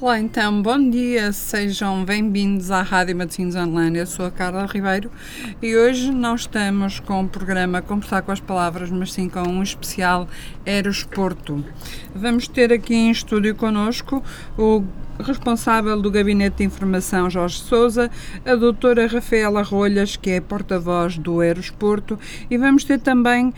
Olá, então, bom dia, sejam bem-vindos à Rádio Matosinhos Online. Eu sou a Carla Ribeiro e hoje não estamos com o programa Conversar com as Palavras, mas sim com um especial Aerosporto. Vamos ter aqui em estúdio connosco o responsável do Gabinete de Informação Jorge Souza, a doutora Rafaela Rolhas, que é porta-voz do Aerosporto, e vamos ter também uh,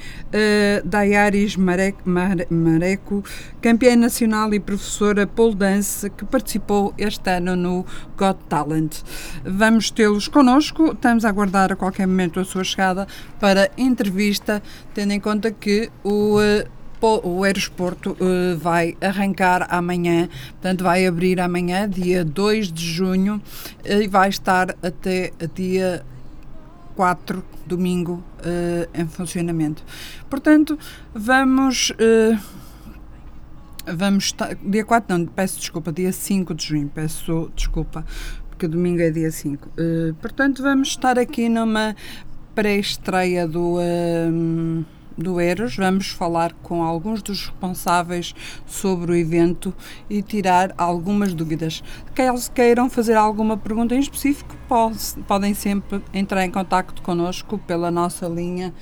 Dayaris Mareco, Mareco, campeã nacional e professora pole dance, que participou este ano no Got Talent. Vamos tê-los connosco, estamos a aguardar a qualquer momento a sua chegada para entrevista, tendo em conta que o uh, o aeroporto uh, vai arrancar amanhã, portanto, vai abrir amanhã, dia 2 de junho, e vai estar até dia 4, domingo, uh, em funcionamento. Portanto, vamos. Uh, vamos dia 4 não, peço desculpa, dia 5 de junho, peço desculpa, porque domingo é dia 5. Uh, portanto, vamos estar aqui numa pré-estreia do. Do Eros, vamos falar com alguns dos responsáveis sobre o evento e tirar algumas dúvidas. Caso queiram fazer alguma pergunta em específico, podem sempre entrar em contato connosco pela nossa linha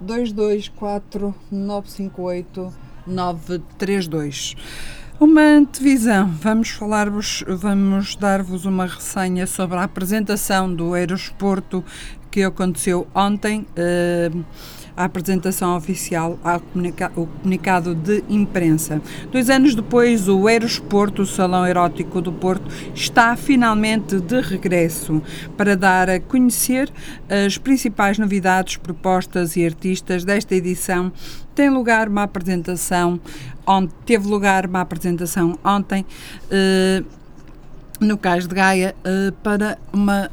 224 958 932. Uma antevisão, vamos falar-vos, vamos dar-vos uma resenha sobre a apresentação do Aerosporto que aconteceu ontem. Uh, a apresentação oficial ao comunica o comunicado de imprensa. Dois anos depois, o Aerosporto, o Salão Erótico do Porto, está finalmente de regresso para dar a conhecer as principais novidades, propostas e artistas desta edição. Tem lugar uma apresentação, onde teve lugar uma apresentação ontem, eh, no Cais de Gaia, eh, para uma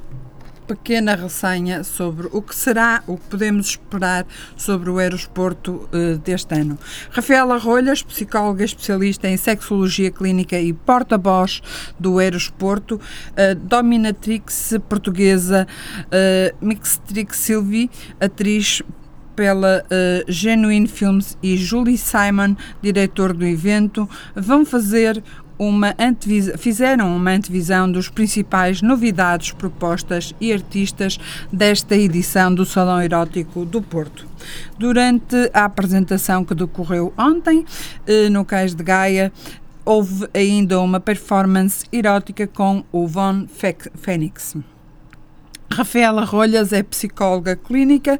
pequena ressenha sobre o que será, o que podemos esperar sobre o Aerosporto uh, deste ano. Rafaela Rolhas, psicóloga especialista em sexologia clínica e porta-voz do Aerosporto, uh, dominatrix portuguesa, uh, Mixtrix Silvi, atriz pela uh, Genuine Films e Julie Simon, diretor do evento, vão fazer uma fizeram uma antevisão dos principais novidades, propostas e artistas desta edição do Salão Erótico do Porto. Durante a apresentação que decorreu ontem, eh, no Cais de Gaia, houve ainda uma performance erótica com o Von Phoenix. Rafaela Rolhas é psicóloga clínica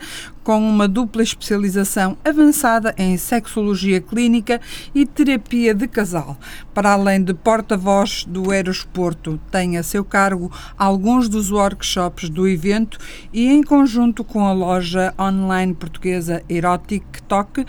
com uma dupla especialização avançada em sexologia clínica e terapia de casal. Para além de porta-voz do Aerosporto, tem a seu cargo alguns dos workshops do evento e, em conjunto com a loja online portuguesa Erotic Talk,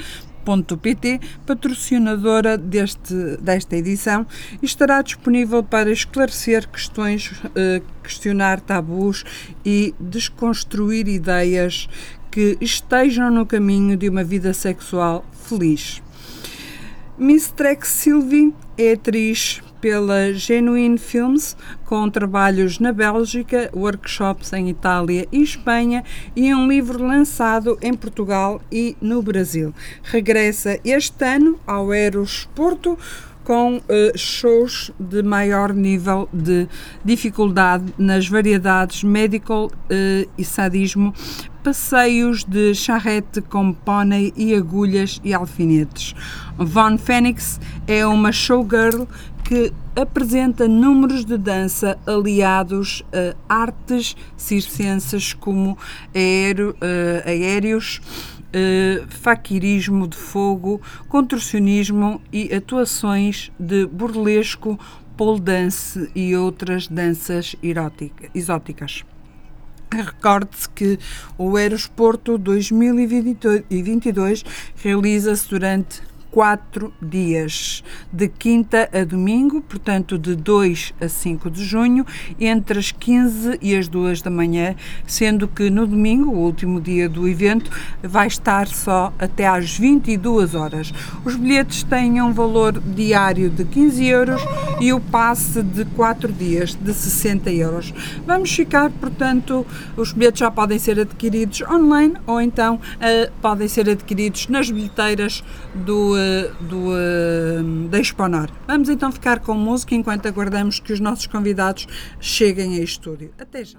patrocinadora deste, desta edição, estará disponível para esclarecer questões, eh, questionar tabus e desconstruir ideias que estejam no caminho de uma vida sexual feliz. Miss Trex Sylvie é atriz, pela Genuine Films, com trabalhos na Bélgica, workshops em Itália e Espanha e um livro lançado em Portugal e no Brasil. Regressa este ano ao Eros Porto com uh, shows de maior nível de dificuldade nas variedades medical uh, e sadismo, passeios de charrete com pônei e agulhas e alfinetes. Von Phoenix é uma showgirl que apresenta números de dança aliados a artes circenses como uh, aéreos, uh, faquirismo de fogo, contorcionismo e atuações de burlesco, pole dance e outras danças erótica, exóticas. Recorde-se que o Aerosporto 2022 realiza-se durante quatro dias, de quinta a domingo, portanto de 2 a 5 de junho, entre as 15 e as 2 da manhã, sendo que no domingo, o último dia do evento, vai estar só até às 22 horas. Os bilhetes têm um valor diário de 15 euros e o passe de 4 dias de 60 euros. Vamos ficar, portanto, os bilhetes já podem ser adquiridos online ou então uh, podem ser adquiridos nas bilheteiras do, do, uh, da Exponor. Vamos então ficar com música enquanto aguardamos que os nossos convidados cheguem a estúdio. Até já!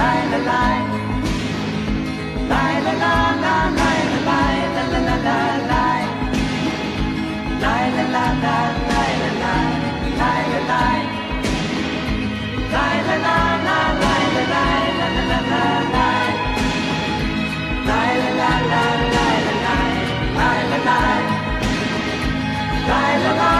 la la la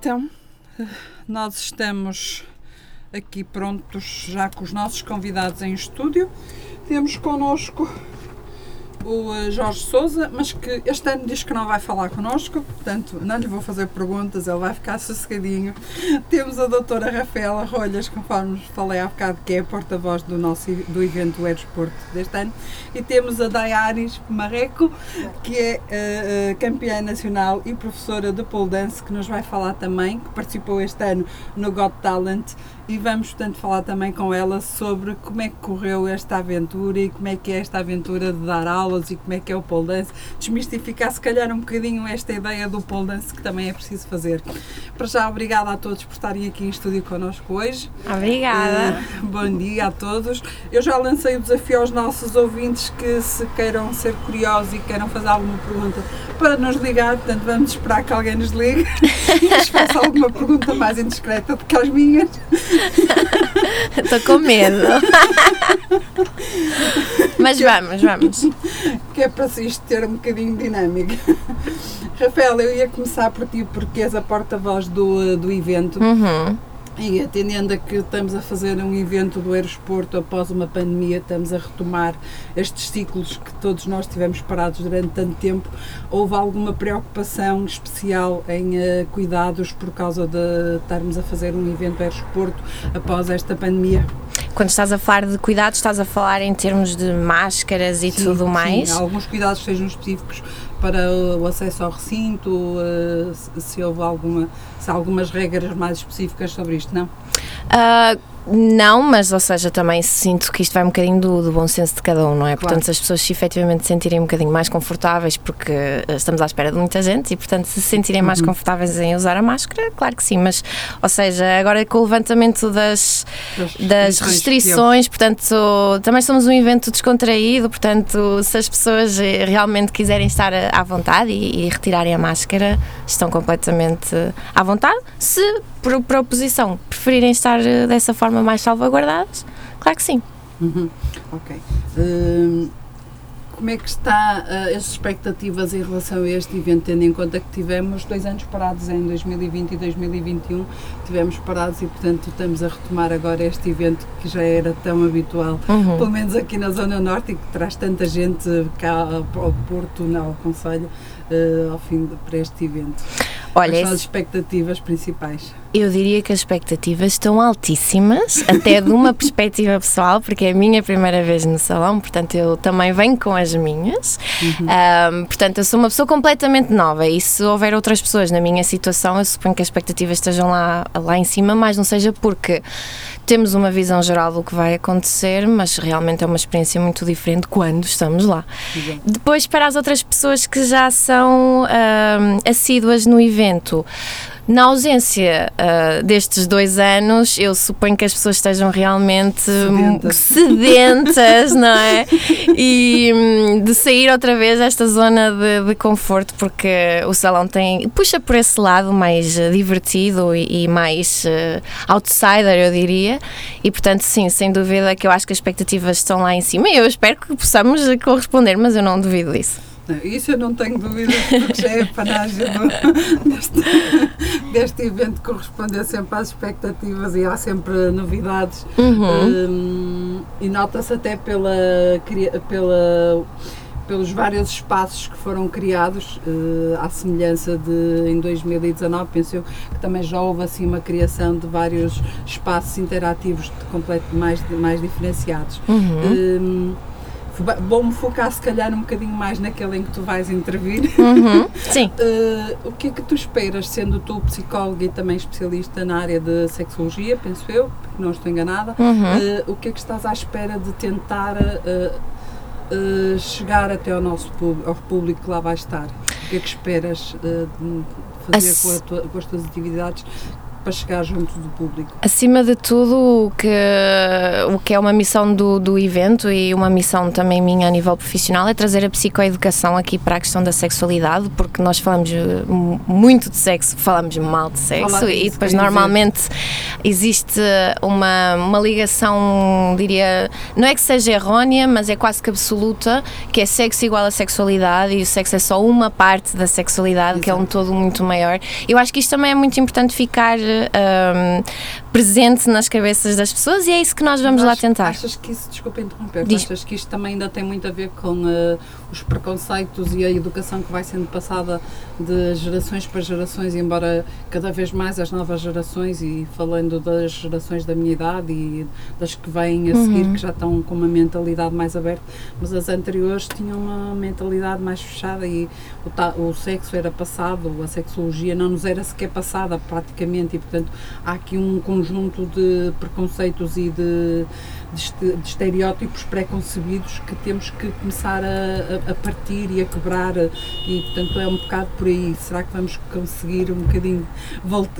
então, nós estamos aqui prontos já com os nossos convidados em estúdio. Temos connosco o eh, Jorge Souza, mas que este ano diz que não vai falar connosco, portanto não lhe vou fazer perguntas, ele vai ficar sossegadinho. Temos a doutora Rafaela Rolhas, conforme falei há bocado, que é a porta-voz do nosso do evento Aerosporto deste ano, e temos a Dayaris Marreco, que é uh, campeã nacional e professora de pole dance, que nos vai falar também, que participou este ano no Got Talent e vamos, portanto, falar também com ela sobre como é que correu esta aventura e como é que é esta aventura de dar aulas e como é que é o pole dance, desmistificar se calhar um bocadinho esta ideia do pole dance que também é preciso fazer. Para já, obrigada a todos por estarem aqui em estúdio connosco hoje. Obrigada. Uh, bom dia a todos. Eu já lancei o desafio aos nossos ouvintes que se queiram ser curiosos e queiram fazer alguma pergunta para nos ligar, portanto vamos esperar que alguém nos ligue e nos faça alguma pergunta mais indiscreta do que as minhas. Estou com medo. Mas vamos, vamos. Que é para isto ter um bocadinho dinâmico. Rafael, eu ia começar por ti porque és a porta-voz do, do evento. Uhum. E atendendo a que estamos a fazer um evento do Aerosporto após uma pandemia, estamos a retomar estes ciclos que todos nós tivemos parados durante tanto tempo, houve alguma preocupação especial em uh, cuidados por causa de estarmos a fazer um evento Aerosporto após esta pandemia? Quando estás a falar de cuidados, estás a falar em termos de máscaras e sim, tudo mais? Sim, alguns cuidados sejam específicos para o acesso ao recinto, uh, se houve alguma, se há algumas regras mais específicas sobre isto, não? Uh, não, mas ou seja, também sinto que isto vai um bocadinho do, do bom senso de cada um, não é? Claro. Portanto, se as pessoas se efetivamente se sentirem um bocadinho mais confortáveis, porque estamos à espera de muita gente e, portanto, se se sentirem uhum. mais confortáveis em usar a máscara, claro que sim, mas, ou seja, agora com o levantamento das, das restrições, portanto, também somos um evento descontraído, portanto, se as pessoas realmente quiserem estar à vontade e, e retirarem a máscara, estão completamente à vontade. Se por proposição preferirem estar eh, dessa forma mais salvaguardados, claro que sim. Uhum. Ok. Uh, como é que está uh, as expectativas em relação a este evento, tendo em conta que tivemos dois anos parados em 2020 e 2021, tivemos parados e, portanto, estamos a retomar agora este evento que já era tão habitual, uhum. pelo menos aqui na Zona Norte, e que traz tanta gente cá ao Porto, não, ao Conselho, uh, ao fim de, para este evento. Olha, Quais são as expectativas principais? Eu diria que as expectativas estão altíssimas, até de uma perspectiva pessoal, porque é a minha primeira vez no salão, portanto eu também venho com as minhas. Uhum. Um, portanto, eu sou uma pessoa completamente nova e se houver outras pessoas na minha situação, eu suponho que as expectativas estejam lá, lá em cima, mas não seja porque temos uma visão geral do que vai acontecer, mas realmente é uma experiência muito diferente quando estamos lá. Exato. Depois, para as outras pessoas que já são uh, assíduas no evento, na ausência uh, destes dois anos, eu suponho que as pessoas estejam realmente sedentas, sedentas não é? E um, de sair outra vez desta zona de, de, conforto, porque o salão tem puxa por esse lado mais uh, divertido e, e mais uh, outsider, eu diria. E portanto, sim, sem dúvida que eu acho que as expectativas estão lá em cima e eu espero que possamos corresponder, mas eu não duvido disso. Isso eu não tenho dúvidas, porque já é a panagem deste, deste evento corresponder sempre às expectativas e há sempre novidades. Uhum. Um, e nota-se até pela, pela pelos vários espaços que foram criados, uh, à semelhança de em 2019, penso eu, que também já houve assim uma criação de vários espaços interativos de completo, mais, mais diferenciados. Uhum. Um, Vou-me focar se calhar um bocadinho mais naquele em que tu vais intervir. Uhum, sim. uh, o que é que tu esperas, sendo tu psicóloga e também especialista na área de sexologia, penso eu, porque não estou enganada, uhum. uh, o que é que estás à espera de tentar uh, chegar até ao nosso público, ao público que lá vai estar? O que é que esperas fazer com, tua, com as tuas atividades para chegar junto do público? Acima de tudo, o que, o que é uma missão do, do evento e uma missão também minha a nível profissional é trazer a psicoeducação aqui para a questão da sexualidade, porque nós falamos muito de sexo, falamos mal de sexo e depois normalmente existe uma, uma ligação, diria, não é que seja errónea, mas é quase que absoluta, que é sexo igual a sexualidade e o sexo é só uma parte da sexualidade, Exato. que é um todo muito maior. Eu acho que isto também é muito importante ficar um, presente nas cabeças das pessoas e é isso que nós vamos lá tentar. Achas que isso, desculpa interromper, Diz. achas que isto também ainda tem muito a ver com eh, os preconceitos e a educação que vai sendo passada de gerações para gerações, embora cada vez mais as novas gerações, e falando das gerações da minha idade e das que vêm a seguir, Uhum. que já estão com uma mentalidade mais aberta, mas as anteriores tinham uma mentalidade mais fechada e o, ta- o sexo era passado, a sexologia não nos era sequer passada praticamente, e portanto há aqui um conjunto de preconceitos e de, de este- de estereótipos pré-concebidos que temos que começar a, a- partir e a quebrar e portanto é um bocado por aí. Será que vamos conseguir um bocadinho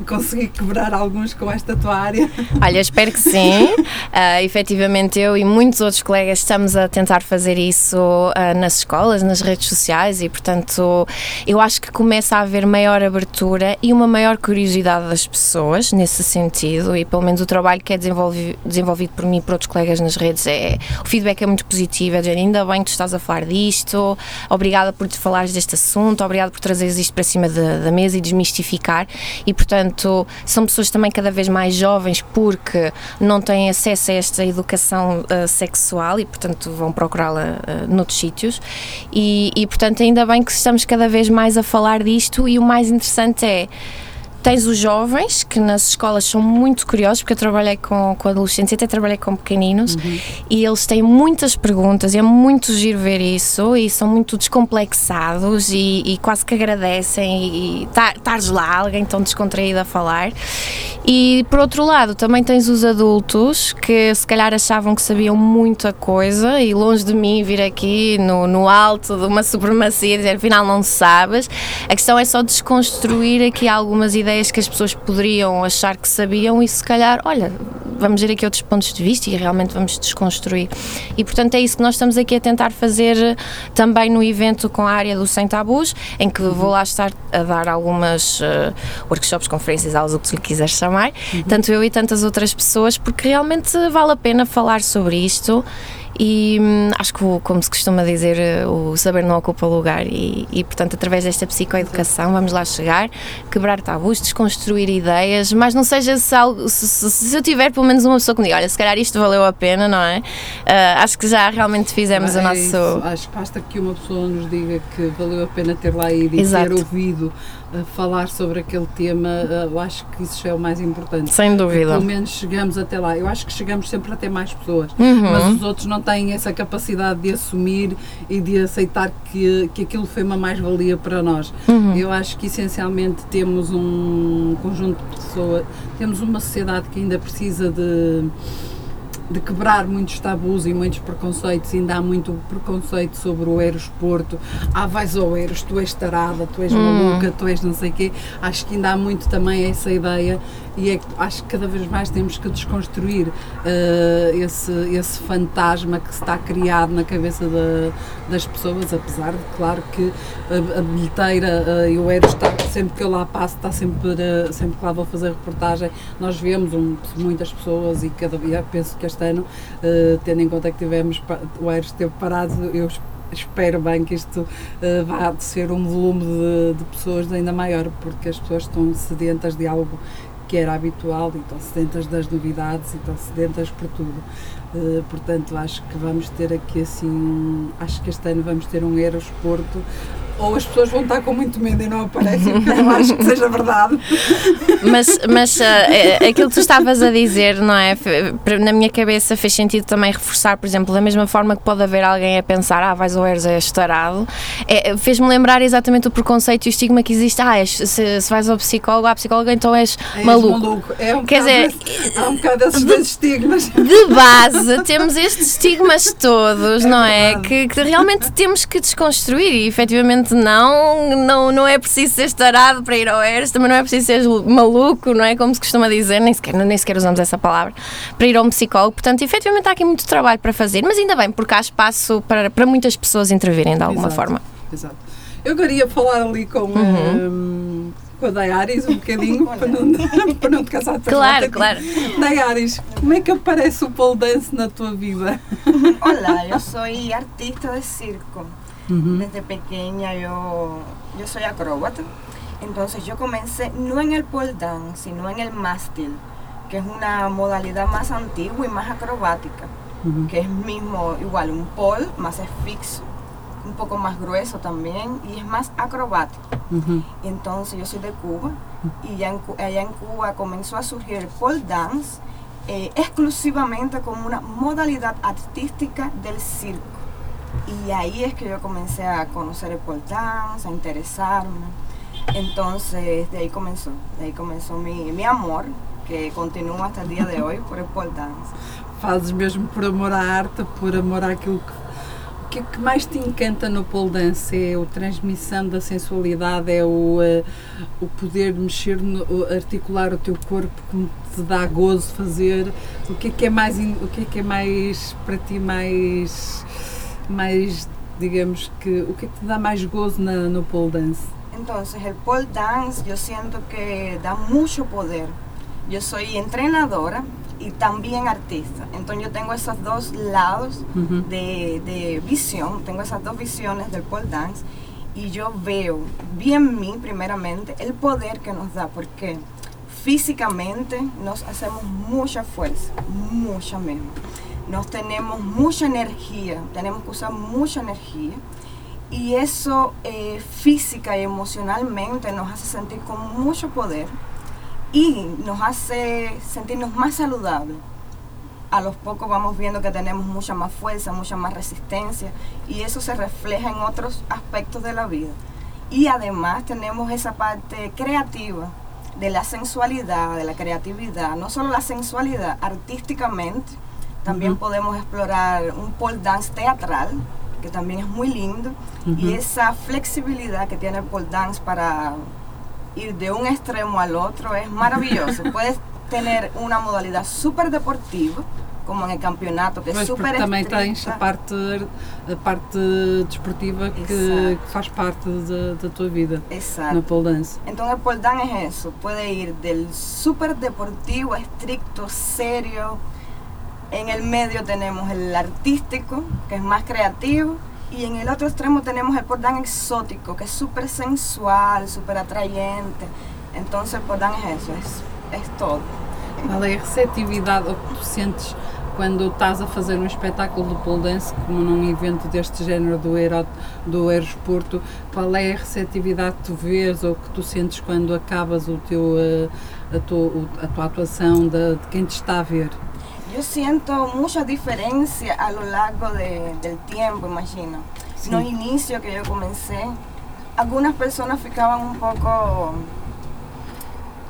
conseguir quebrar alguns com esta tua área? Olha, espero que sim. Ah, efetivamente, eu e muitos outros colegas estamos a tentar fazer isso ah, nas escolas, nas redes sociais e, portanto, eu acho que começa a haver maior abertura e uma maior curiosidade das pessoas nesse sentido. E, pelo menos, o trabalho que é desenvolvi- desenvolvido por mim e por outros colegas nas redes é. O feedback é muito positivo. É dizer, ainda bem que tu estás a falar disto, obrigada por te falares deste assunto, obrigada por trazeres isto para cima da, da mesa e desmistificar. E, portanto, são pessoas também cada vez mais jovens porque não têm acesso a esta educação ah, sexual e, portanto, vão procurá-la ah, noutros sítios. E, e, portanto, ainda bem que estamos cada vez mais a falar disto. E o mais interessante é. Tens os jovens, que nas escolas são muito curiosos, porque eu trabalhei com, com adolescentes e até trabalhei com pequeninos, e eles têm muitas perguntas, e é muito giro ver isso, e são muito descomplexados, e, e quase que agradecem, e tá- estares lá, alguém tão descontraído a falar. E por outro lado, também tens os adultos que se calhar achavam que sabiam muita coisa, e longe de mim vir aqui no, no alto de uma supremacia e dizer afinal não sabes. A questão é só desconstruir aqui algumas ideias que as pessoas poderiam achar que sabiam e se calhar, olha, vamos ver aqui outros pontos de vista e realmente vamos desconstruir. E portanto é isso que nós estamos aqui a tentar fazer eh, também no evento com a área do Sem Tabus, em que vou lá estar a dar algumas eh, workshops, conferências, aulas, o que lhe quiseres chamar, tanto eu e tantas outras pessoas, porque realmente vale a pena falar sobre isto. E hum, acho que, o- como se costuma dizer, eh, o saber não ocupa lugar, e, e, portanto, através desta psicoeducação, vamos lá chegar, quebrar tabus, desconstruir ideias, mas não seja se, algo, se, se- se eu tiver pelo menos uma pessoa que me diga: olha, se calhar isto valeu a pena, não é? Ah, acho que já realmente fizemos o É nosso. isso. Acho que basta que uma pessoa nos diga que valeu a pena ter lá ido e Exato. ter ouvido uh, falar sobre aquele tema. uh, eu acho que isso é o mais importante. Sem dúvida. Pelo menos chegamos até lá. Eu acho que chegamos sempre a ter mais pessoas, Uhum. mas os outros não têm essa capacidade de assumir e de aceitar que, que aquilo foi uma mais-valia para nós. Uhum. Eu acho que essencialmente temos um conjunto de pessoas, temos uma sociedade que ainda precisa de de quebrar muitos tabus e muitos preconceitos, ainda há muito preconceito sobre o aeroporto. Ah, vais ao Eros, tu és tarada, tu és maluca, tu és não sei o quê. Acho que ainda há muito também essa ideia e é, acho que cada vez mais temos que desconstruir eh, esse, esse fantasma que está criado na cabeça da- das pessoas, apesar de, claro, que a, a bilheteira eh, e o está, sempre que eu lá passo, está sempre, eh, sempre que lá vou fazer reportagem, nós vemos um- muitas pessoas e cada dia penso que este ano, eh, tendo em conta que tivemos, o Eros esteve parado, eu es- espero bem que isto eh, vá ser um volume de, de pessoas ainda maior, porque as pessoas estão sedentas de algo que era habitual e estão sedentas das novidades e estão sedentas por tudo. Eh, portanto, acho que vamos ter aqui assim, acho que este ano vamos ter um Aerosporto ou as pessoas vão estar com muito medo e não aparecem, porque eu não acho que seja verdade. Mas, mas é- aquilo que tu estavas a dizer, não é? Na minha cabeça fez sentido também reforçar, por exemplo, da mesma forma que pode haver alguém a pensar, ah, vais ao Eres, é estarado, é, fez-me lembrar exatamente o preconceito e o estigma que existe. Ah, és- se, se vais ao psicólogo, à psicóloga, então és És maluco. É um Quer dizer, esse- há um bocado desses dois estigmas. De base, temos estes estigmas todos, não é? verdade. Que, que realmente temos que desconstruir e efetivamente não, não, não é preciso ser estarado para ir ao ERS, também não é preciso ser maluco, não é? Como se costuma dizer, nem sequer, nem sequer usamos essa palavra, para ir a um psicólogo. Portanto, efetivamente há aqui muito trabalho para fazer, mas ainda bem, porque há espaço para, para muitas pessoas intervirem de alguma Exato. forma. Exato. Eu queria falar ali com, Uhum. hum, com a Dayaris um bocadinho para não, para não te Claro, claro. Dayaris, como é que aparece o pole dance na tua vida? Hola, yo soy artista de circo. Desde pequeña yo, yo soy acróbata. Entonces yo comencé no en el pole dance, sino en el mástil. que es una modalidad más antigua y más acrobática, Uhum. que es mismo igual un pole, más es fixo, un poco más grueso también y es más acrobático. Entonces yo soy de Cuba y ya en allá en Cuba comenzó a surgir el pole dance eh, exclusivamente como una modalidad artística del circo. Y ahí es que yo comencé a conocer el pole dance, a interesarme. Entonces de ahí comenzó, de ahí comenzó mi, mi amor, que continúa hasta el día de hoy por el pole dance. Fazes mesmo por amor à arte, por amor àquilo que. O que que mais te encanta no pole dance? É a transmissão da sensualidade, é o, eh, o poder mexer, no, o- articular o teu corpo como te dá gozo fazer. O que é que é mais, o que é que é mais para ti mais, mais digamos que, o que é que te dá mais gozo na, no pole dance? Entonces, el pole dance yo siento que da mucho poder. Yo soy entrenadora y también artista. Entonces, yo tengo esos dos lados de, de visión, tengo esas dos visiones del pole dance y yo veo bien mí, primeramente, el poder que nos da, porque físicamente nos hacemos mucha fuerza, mucha mismo. Nos tenemos mucha energía, tenemos que usar mucha energía y eso eh, física y emocionalmente nos hace sentir con mucho poder y nos hace sentirnos más saludables. A los pocos vamos viendo que tenemos mucha más fuerza, mucha más resistencia y eso se refleja en otros aspectos de la vida. Y además tenemos esa parte creativa de la sensualidad, de la creatividad, no solo la sensualidad, artísticamente, también podemos explorar un pole dance teatral, que también es muy lindo, y esa flexibilidad que tiene el pole dance para ir de un extremo al otro es maravilloso. Puedes tener una modalidad súper deportiva, como en el campeonato, que es Pois, porque súper também tens a estricta. parte, a parte desportiva que, Exato. que faz parte da, da tua vida no Exacto. pole dance. Entonces el pole dance es eso, puede ir del súper deportivo, estricto, serio. En el medio tenemos el artístico, que es más creativo. Y en el otro extremo tenemos el dance exótico, que es súper sensual, súper atrayente. Entonces el dance es eso, es, es todo. Qual é a receptividade ou que tu sentes quando estás a fazer um espetáculo de pole dance, como num evento deste género do, Aero, do Aerosporto, qual é a receptividade que tu vês ou que tu sentes quando acabas o teu, eh, a, tua, a tua atuação de, de quem te está a ver? Yo siento mucha diferencia a lo largo de- del tiempo, imagino. Sí. No inicio que yo comencé, algunas personas ficaban un poco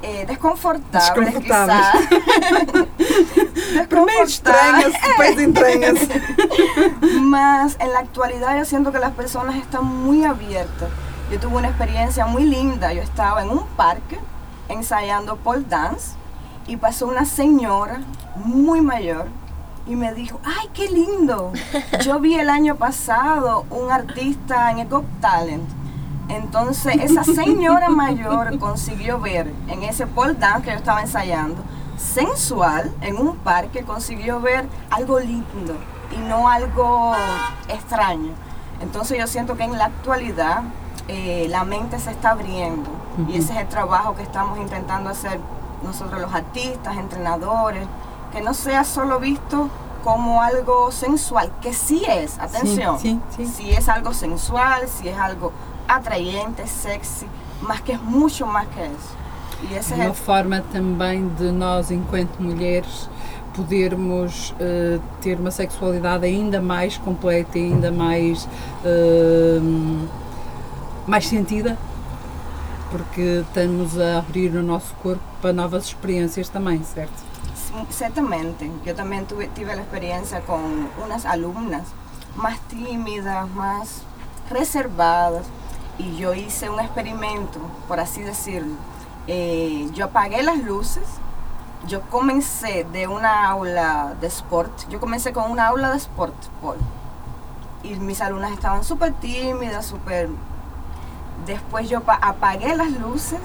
eh, desconfortables, quizás. Primeiro estranha-se, depois entranha-se. Más en la actualidad yo siento que las personas están muy abiertas. Yo tuve una experiencia muy linda. Yo estaba en un parque ensayando pole dance y pasó una señora muy mayor y me dijo, ay, qué lindo. Yo vi el año pasado un artista en el Got Talent. Entonces esa señora mayor consiguió ver en ese pole dance que yo estaba ensayando, sensual, en un parque, consiguió ver algo lindo y no algo extraño. Entonces yo siento que en la actualidad eh, la mente se está abriendo y ese es el trabajo que estamos intentando hacer nosotros los artistas, entrenadores, que no sea solo visto como algo sensual, que sí es, atención, sí, sí. si es algo sensual, si es algo atrayente, sexy, más que es mucho más que eso. Y ese es uma el forma também de nós, enquanto mulheres, podermos eh, ter uma sexualidade ainda mais completa e ainda mais, eh, mais sentida, porque estamos a abrir o nosso corpo para novas experiências também, certo? Ciertamente, yo también tuve, tuve la experiencia con unas alumnas más tímidas, más reservadas, y yo hice un experimento, por así decirlo. Eh, yo apagué las luces, yo comencé de una aula de sport, yo comencé con una aula de sport, Paul, y mis alumnas estaban súper tímidas, súper... Después yo pa- apagué las luces,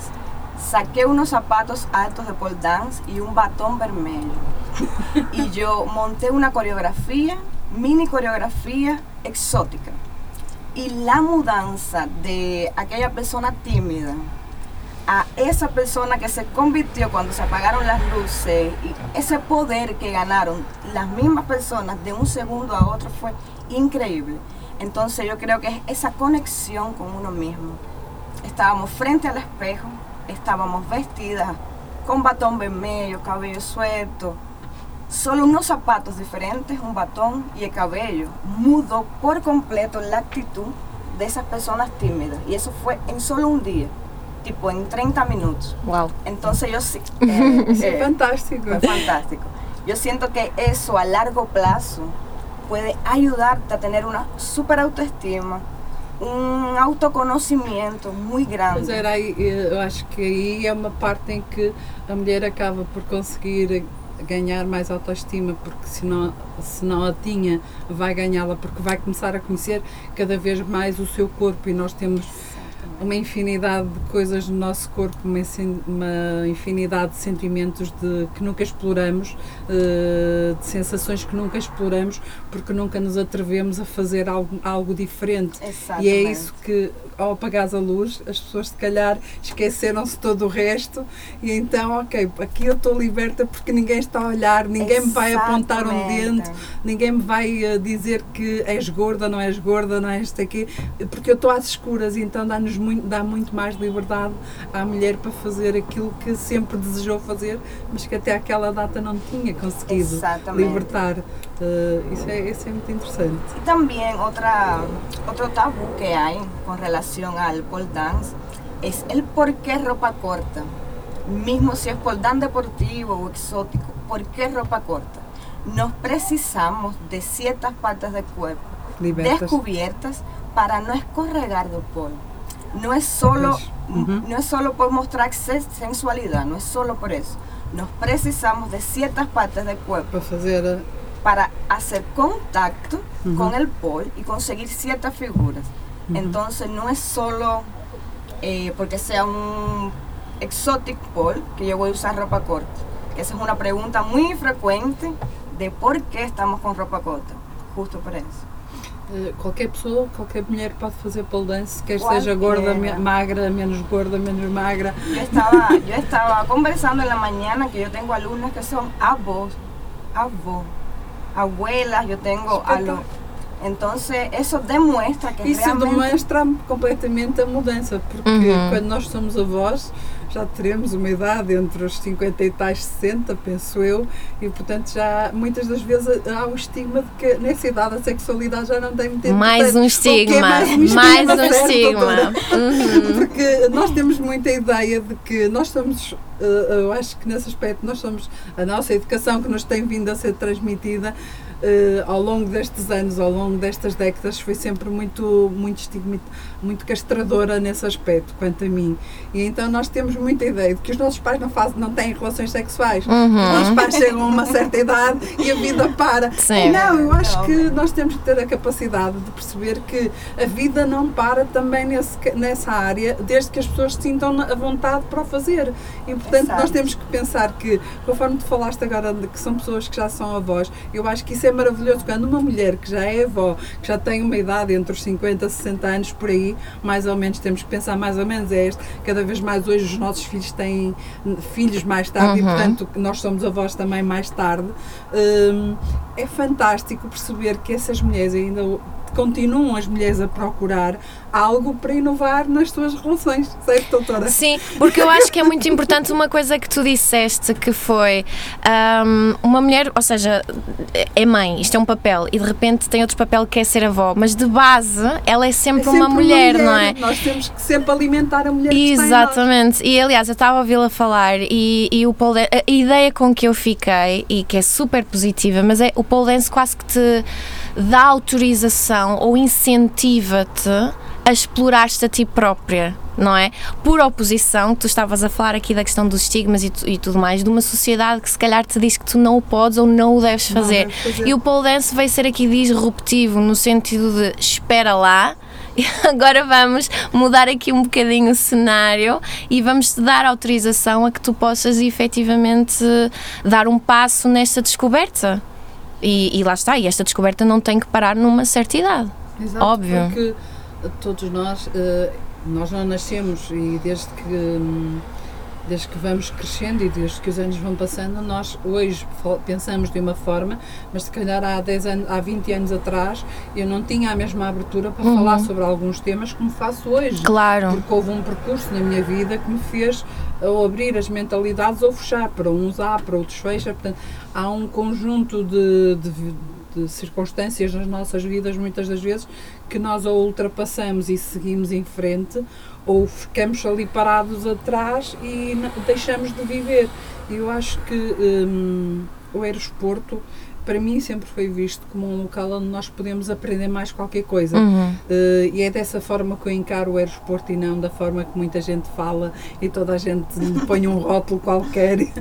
saqué unos zapatos altos de pole dance y un batón vermelho. y yo monté una coreografía, mini coreografía exótica. Y la mudanza de aquella persona tímida a esa persona que se convirtió cuando se apagaron las luces y ese poder que ganaron las mismas personas de un segundo a otro fue increíble. Entonces yo creo que es esa conexión con uno mismo. Estábamos frente al espejo, estábamos vestidas con batón vermelho, cabello suelto, solo unos zapatos diferentes, un batón y el cabello mudó por completo la actitud de esas personas tímidas. Y eso fue en solo un día, tipo en 30 minutos. Uau! Entonces yo sí. eh, eh, fantástico. fue fantástico. Yo siento que eso a largo plazo puede ayudarte a tener una super autoestima, un autoconocimiento muy Mas grande. era aí, eh, eu acho que aí é uma parte em que a mulher acaba por conseguir ganhar mais autoestima, porque se não, se não a tinha, vai ganhá-la, porque vai começar a conhecer cada vez mais o seu corpo e nós temos uma infinidade de coisas no nosso corpo, uma, uma infinidade de sentimentos de, que nunca exploramos, eh, de sensações que nunca exploramos, porque nunca nos atrevemos a fazer algo, algo diferente. E é Exatamente. isso que, ao apagares a luz, as pessoas se calhar esqueceram-se todo o resto e então, ok, aqui eu estou liberta porque ninguém está a olhar, ninguém me vai apontar um Exatamente. dente, ninguém me vai eh, dizer que és gorda, não és gorda, não és isto aqui, porque eu estou às escuras e então dá-nos muito, dá muito mais liberdade à mulher para fazer aquilo que sempre desejou fazer, mas que até aquela data não tinha conseguido Exatamente. libertar. Eh, isso, é, isso é muito interessante. Y también otra, otro tabú que hay con relación al pole dance es el por qué ropa corta. Mismo si es pole dance deportivo o exótico, ¿por qué ropa corta? Nos precisamos de ciertas partes del cuerpo Libertas. descubiertas para no escorregar del pole. No es solo, Pues, ujú. no es solo por mostrar se- sensualidad, no es solo por eso. Nos precisamos de ciertas partes del cuerpo Para eh, para hacer contacto con el pole y conseguir ciertas figuras. Entonces no es solo eh, porque sea un exotic pole que yo voy a usar ropa corta. Esa es una pregunta muy frecuente de por qué estamos con ropa corta. Justo por eso. Eh, qualquer pessoa, qualquer mulher pode fazer pole dance, quer seja gorda, me- magra, menos gorda, menos magra. Yo estaba, yo estaba conversando en la mañana que yo tengo alumnas que son avós, avós, abuelas, yo tengo a los... Entonces eso demuestra que Isso realmente... demonstra completamente a mudança, porque Uhum. quando nós somos avós já teremos uma idade entre os 50 e tais 60, penso eu, e portanto já muitas das vezes há o estigma de que nessa idade a sexualidade já não tem muito Mais um é estigma. mais um Mais um certo, estigma. Uhum. Porque nós temos muita ideia de que nós somos, eh, eu acho que nesse aspecto, nós somos, a nossa educação que nos tem vindo a ser transmitida ao longo destes anos, ao longo destas décadas, foi sempre muito, muito estigma, muito castradora nesse aspecto, quanto a mim. E então nós temos muita ideia de que os nossos pais não, fazem, não têm relações sexuais. Uhum. Os nossos pais chegam a uma certa idade e a vida para. Sim. Não, eu acho que nós temos que ter a capacidade de perceber que a vida não para também nesse, nessa área, desde que as pessoas se sintam à vontade para o fazer. E portanto, nós Exato. temos que pensar que, conforme tu falaste agora de que são pessoas que já são avós, eu acho que isso é maravilhoso quando uma mulher que já é avó, que já tem uma idade entre os 50 e 60 anos por aí, mais ou menos temos que pensar mais ou menos é este, cada vez mais hoje os nossos filhos têm filhos mais tarde e Uhum. portanto nós somos avós também mais tarde. Hum, é fantástico perceber que essas mulheres ainda continuam as mulheres a procurar algo para inovar nas suas relações, certo, doutora? Sim, porque eu acho que é muito importante uma coisa que tu disseste que foi ahm, uma mulher, ou seja, é mãe, isto é um papel, e de repente tem outro papel que é ser avó, mas de base ela é sempre, É sempre uma, mulher, não é? Nós temos que sempre alimentar a mulher. Exatamente, e aliás eu estava a ouvi-la falar e, e o pole a ideia com que eu fiquei e que é super positiva, mas é o pole dance quase que te dá autorização ou incentiva-te a explorar-te a ti própria, não é? Por oposição, tu estavas a falar aqui da questão dos estigmas e, tu- e tudo mais, de uma sociedade que se calhar te diz que tu não o podes ou não o deves fazer. E o pole dance vai ser aqui disruptivo no sentido de espera lá. Agora vamos mudar aqui um bocadinho o cenário e vamos te dar autorização a que tu possas efetivamente dar um passo nesta descoberta. E, e lá está, e esta descoberta não tem que parar numa certa idade. Exato, Óbvio. Porque todos nós, eh, nós não nascemos e desde que hum, desde que vamos crescendo e desde que os anos vão passando, nós hoje pensamos de uma forma, mas se calhar há, 10 anos, há 20 anos atrás eu não tinha a mesma abertura para falar sobre alguns temas como faço hoje. Claro. Porque houve um percurso na minha vida que me fez ou abrir as mentalidades ou fechar. Para uns há, para outros fecha. Portanto, há um conjunto de, de, de circunstâncias nas nossas vidas, muitas das vezes, que nós ou ultrapassamos e seguimos em frente, ou ficamos ali parados atrás e deixamos de viver. Eu acho que hum, o aeroporto, para mim, sempre foi visto como um local onde nós podemos aprender mais qualquer coisa. Uhum. Eh, e é dessa forma que eu encaro o aeroporto e não da forma que muita gente fala e toda a gente põe um rótulo qualquer e,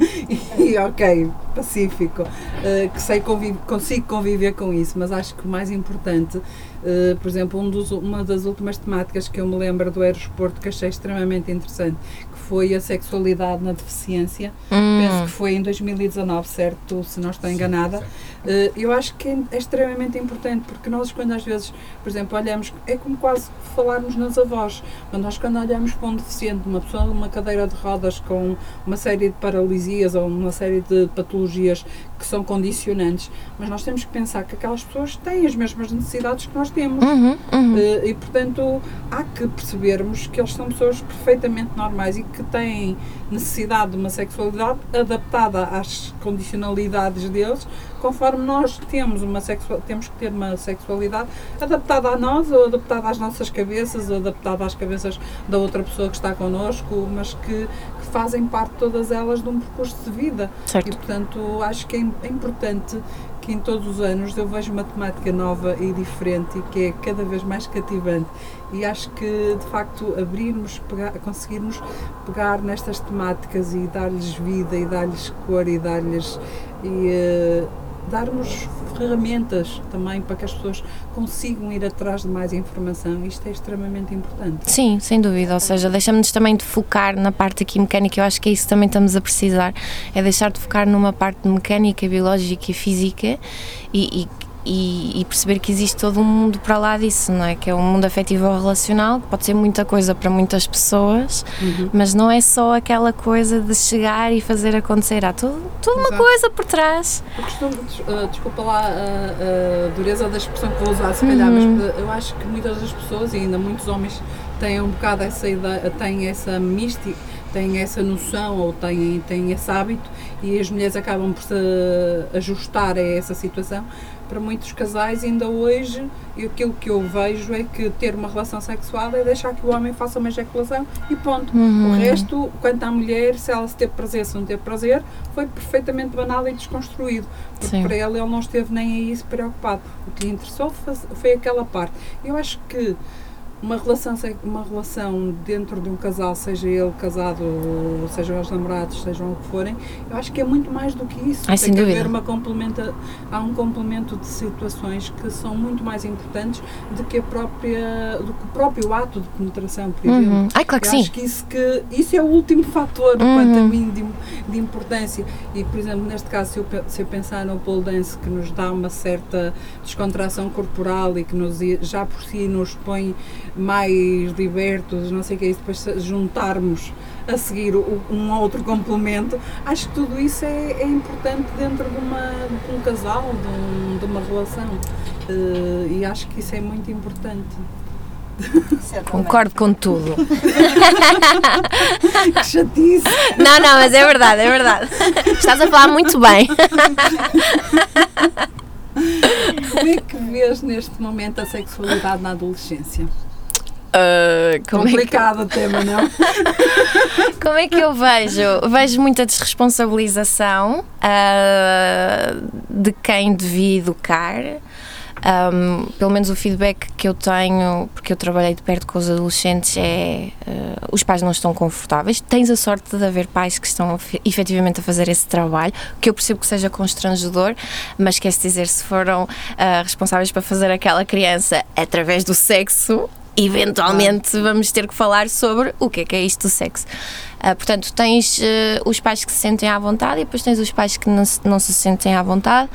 e, ok, pacífico. Eh, que sei conviv consigo conviver com isso, mas acho que o mais importante, eh, por exemplo, um dos, uma das últimas temáticas que eu me lembro do aeroporto que achei extremamente interessante, que foi a sexualidade na deficiência. Penso Hum. que foi em 2019, certo? Se não estou enganada. Eh, eu acho que é extremamente importante porque nós, quando às vezes, por exemplo, olhamos, é como quase falarmos nos avós. Mas nós, quando olhamos para um deficiente, uma pessoa numa cadeira de rodas com uma série de paralisias ou uma série de patologias que são condicionantes, mas nós temos que pensar que aquelas pessoas têm as mesmas necessidades que nós temos. Uhum, uhum. Eh, e portanto há que percebermos que eles são pessoas perfeitamente normais e que têm necessidade de uma sexualidade adaptada às condicionalidades deles, conforme nós temos uma sexual, temos que ter uma sexualidade adaptada a nós ou adaptada às nossas cabeças ou adaptada às cabeças da outra pessoa que está connosco, mas que, que fazem parte todas elas de um percurso de vida. E Certo. portanto acho que é é importante que em todos os anos eu vejo uma temática nova e diferente e que é cada vez mais cativante. E acho que de facto abrirmos, pegar, conseguirmos pegar nestas temáticas e dar-lhes vida e dar-lhes cor e dar-lhes e eh, darmos ferramentas também para que as pessoas consigam ir atrás de mais informação. Isto é extremamente importante. Sim, sem dúvida. Ou seja, deixamos-nos também de focar na parte aqui mecânica. Eu acho que é isso também estamos a precisar. É deixar de focar numa parte mecânica, biológica e física e, e- e- e perceber que existe todo um mundo para lá disso, não é? Que é um mundo afetivo ou relacional, que pode ser muita coisa para muitas pessoas, mas não é só aquela coisa de chegar e fazer acontecer. Há tudo, toda uma coisa por trás. Des- uh, desculpa lá a, a dureza da expressão que vou usar, se calhar, Uhum. mas eu acho que muitas das pessoas, e ainda muitos homens, têm um bocado essa ideia, têm essa mística, têm essa noção ou têm, têm esse hábito e as mulheres acabam por se ajustar a essa situação. Para muitos casais, ainda hoje, e aquilo que eu vejo é que ter uma relação sexual é deixar que o homem faça uma ejaculação e ponto. Uhum. O resto, quanto à mulher, se ela se teve prazer, se não teve prazer, foi perfeitamente banal e desconstruído. Porque Sim. para ele ele não esteve nem aí se preocupado. O que lhe interessou foi, foi aquela parte. Eu acho que uma relação, uma relação dentro de um casal, seja ele casado, sejam os namorados, sejam o que forem, eu acho que é muito mais do que isso. Ai, Tem que dúvida. haver uma complementa, há um complemento de situações que são muito mais importantes do que, a própria, do que o próprio ato de penetração, por exemplo. Uhum. Ai, claro que Eu sim. acho que isso, que isso é o último fator, Uhum. quanto a mim, de, de importância. E, por exemplo, neste caso, se eu, se eu pensar no pole dance, que nos dá uma certa descontração corporal e que nos, já por si nos põe mais libertos, não sei o que é isso, depois juntarmos a seguir um outro complemento, acho que tudo isso é, é importante dentro de, uma, de um casal, de, um- de uma relação. Eh, e acho que isso é muito importante. Concordo com tudo. Que chatice! Não, não, mas é verdade, é verdade. Estás a falar muito bem. Como é que vês neste momento a sexualidade na adolescência? Ah, como, é que, Complicado o tema, não? como é que eu vejo? Vejo muita desresponsabilização ah, de quem devia educar. Ahm, pelo menos o feedback que eu tenho, porque eu trabalhei de perto com os adolescentes, é ah, os pais não estão confortáveis. Tens a sorte de haver pais que estão efe- efetivamente a fazer esse trabalho, que eu percebo que seja constrangedor, mas quer-se dizer, se foram ah, responsáveis para fazer aquela criança através do sexo, eventualmente vamos ter que falar sobre o que é que é isto do sexo. Ah, portanto, tens eh, os pais que se sentem à vontade e depois tens os pais que não se, não se sentem à vontade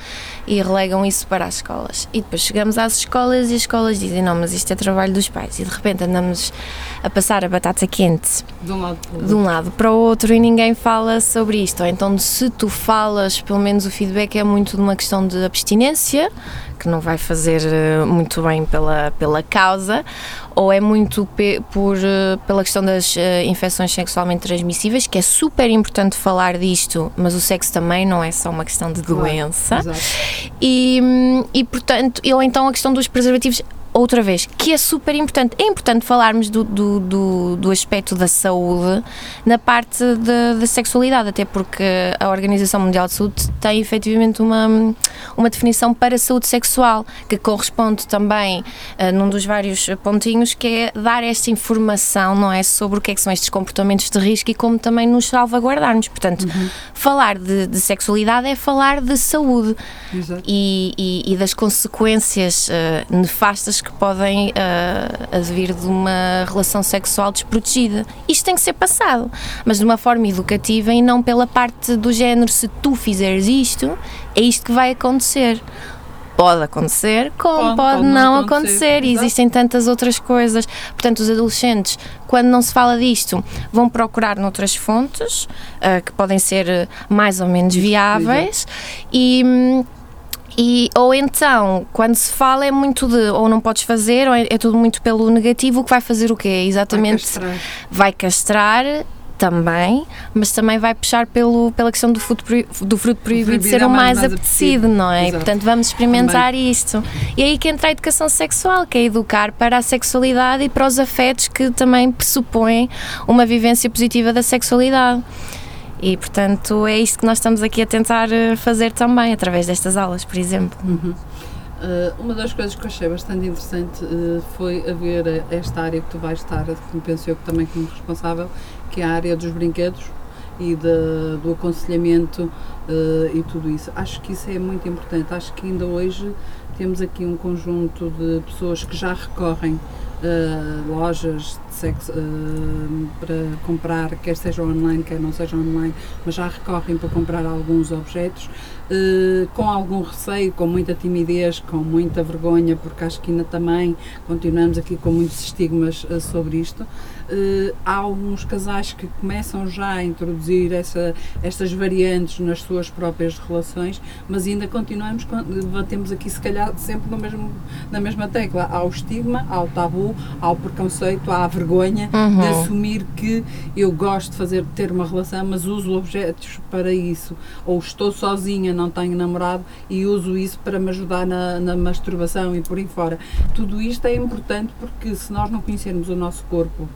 e relegam isso para as escolas. E depois chegamos às escolas e as escolas dizem: não, mas isto é trabalho dos pais. E de repente andamos a passar a batata quente De um lado para o outro. um lado para o outro e ninguém fala sobre isto. Ou então, se tu falas, pelo menos o feedback é muito de uma questão de abstinência, que não vai fazer eh, muito bem pela, pela causa, ou é muito pe- por, eh, pela questão das eh, infecções sexualmente transmissíveis, que é super importante falar disto, mas o sexo também não é só uma questão de Claro, doença. Exato. E, hum, e portanto, ou então a questão dos preservativos, outra vez, que é super importante. É importante falarmos do, do, do, do aspecto da saúde na parte da, da sexualidade, até porque a Organização Mundial de Saúde tem efetivamente uma, uma definição para a saúde sexual, que corresponde também eh, num dos vários pontinhos, que é dar esta informação, não é? Sobre o que é que são estes comportamentos de risco e como também nos salvaguardarmos. Portanto, falar de, de sexualidade é falar de saúde e, e- e das consequências eh, nefastas que podem uh, advir de uma relação sexual desprotegida. Isto tem que ser passado, mas de uma forma educativa e não pela parte do género: se tu fizeres isto, é isto que vai acontecer. Pode acontecer, como Pode, pode, pode não acontecer, acontecer. E existem tantas outras coisas. Portanto, os adolescentes, quando não se fala disto, vão procurar noutras fontes ah, que podem ser eh, mais ou menos viáveis e. e, ou então, quando se fala é muito de ou não podes fazer, ou é, é tudo muito pelo negativo, o que vai fazer o quê? Exatamente, Vai castrar. vai castrar também, mas também vai puxar pelo, pela questão do fruto, do fruto proibido ser é o mais- mais, mais apetecido, apetecido. não é? Exato. Portanto, vamos experimentar isto. E é aí que entra a educação sexual, que é educar para a sexualidade e para os afetos que também pressupõem uma vivência positiva da sexualidade. E, portanto, é isto que nós estamos aqui a tentar eh, fazer também, através destas aulas, por exemplo. Uhum. Uh, uma das coisas que eu achei bastante interessante uh, foi haver esta área que tu vais estar, como penso eu, que também como responsável, que é a área dos brinquedos e de- do aconselhamento uh, e tudo isso. Acho que isso é muito importante. Acho que ainda hoje temos aqui um conjunto de pessoas que já recorrem a lojas de sexo uh, para comprar, quer seja online, quer não seja online, mas já recorrem para comprar alguns objetos eh, com algum receio, com muita timidez, com muita vergonha, porque acho que ainda também continuamos aqui com muitos estigmas sobre isto. Há alguns casais que começam já a introduzir essa, estas variantes nas suas próprias relações, mas ainda continuamos, batemos aqui se calhar sempre no mesmo, na mesma tecla. Há o estigma, há o tabu, há o preconceito, há a vergonha de Uhum. assumir que eu gosto de fazer, ter uma relação, mas uso objetos para isso. Ou estou sozinha, não tenho namorado e uso isso para me ajudar na, na masturbação e por aí fora. Tudo isto é importante porque se nós não conhecermos o nosso corpo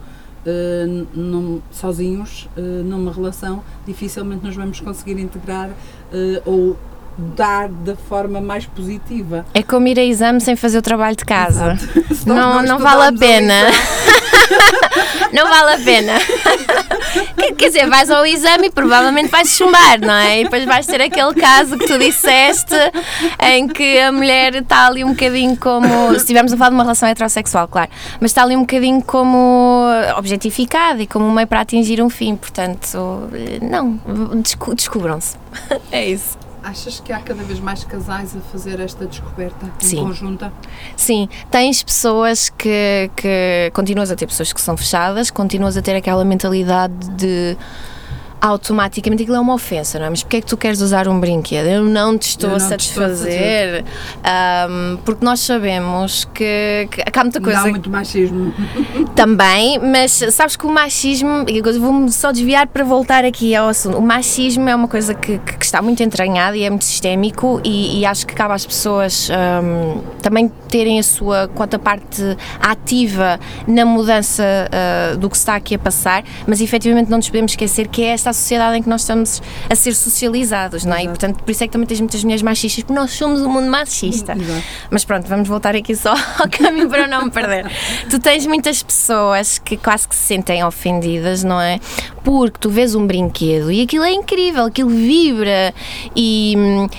n- num- sozinhos eh, numa relação, dificilmente nos vamos conseguir integrar eh, ou dar da forma mais positiva. É como ir a exame sem fazer o trabalho de casa. Não, não vale a pena. não vale a pena. Quer- dizer, vais ao exame e provavelmente vais chumbar, não é? E depois vais ter aquele caso que tu disseste em que a mulher está ali um bocadinho como. Se estivermos a falar de uma relação heterossexual, claro, mas está ali um bocadinho como objetificada e como um meio para atingir um fim. Portanto, não, descu- descubram-se. É isso. Achas que há cada vez mais casais a fazer esta descoberta em Sim. conjunta? Sim, tens pessoas que, que continuas a ter pessoas que são fechadas, continuas a ter aquela mentalidade de automaticamente aquilo é uma ofensa, não é? Mas porquê é que tu queres usar um brinquedo? Eu não te estou Eu a não te estou a satisfazer. Ahm, porque nós sabemos que, que há muita coisa Dá muito machismo. também, mas sabes que o machismo, vou-me só desviar para voltar aqui ao assunto. O machismo é uma coisa que, que- está muito entranhada e é muito sistémico, e, e acho que cabe às pessoas hum, também terem a sua quanto a parte ativa na mudança ah, do que está aqui a passar, mas efetivamente não nos podemos esquecer que é esta sociedade em que nós estamos a ser socializados, não é? E portanto, por isso é que também tens muitas mulheres machistas, porque nós somos um mundo machista. Exato. Mas pronto, vamos voltar aqui só ao caminho para não me perder. Tu tens muitas pessoas que quase que se sentem ofendidas, não é? Porque tu vês um brinquedo e aquilo é incrível, aquilo vibra e,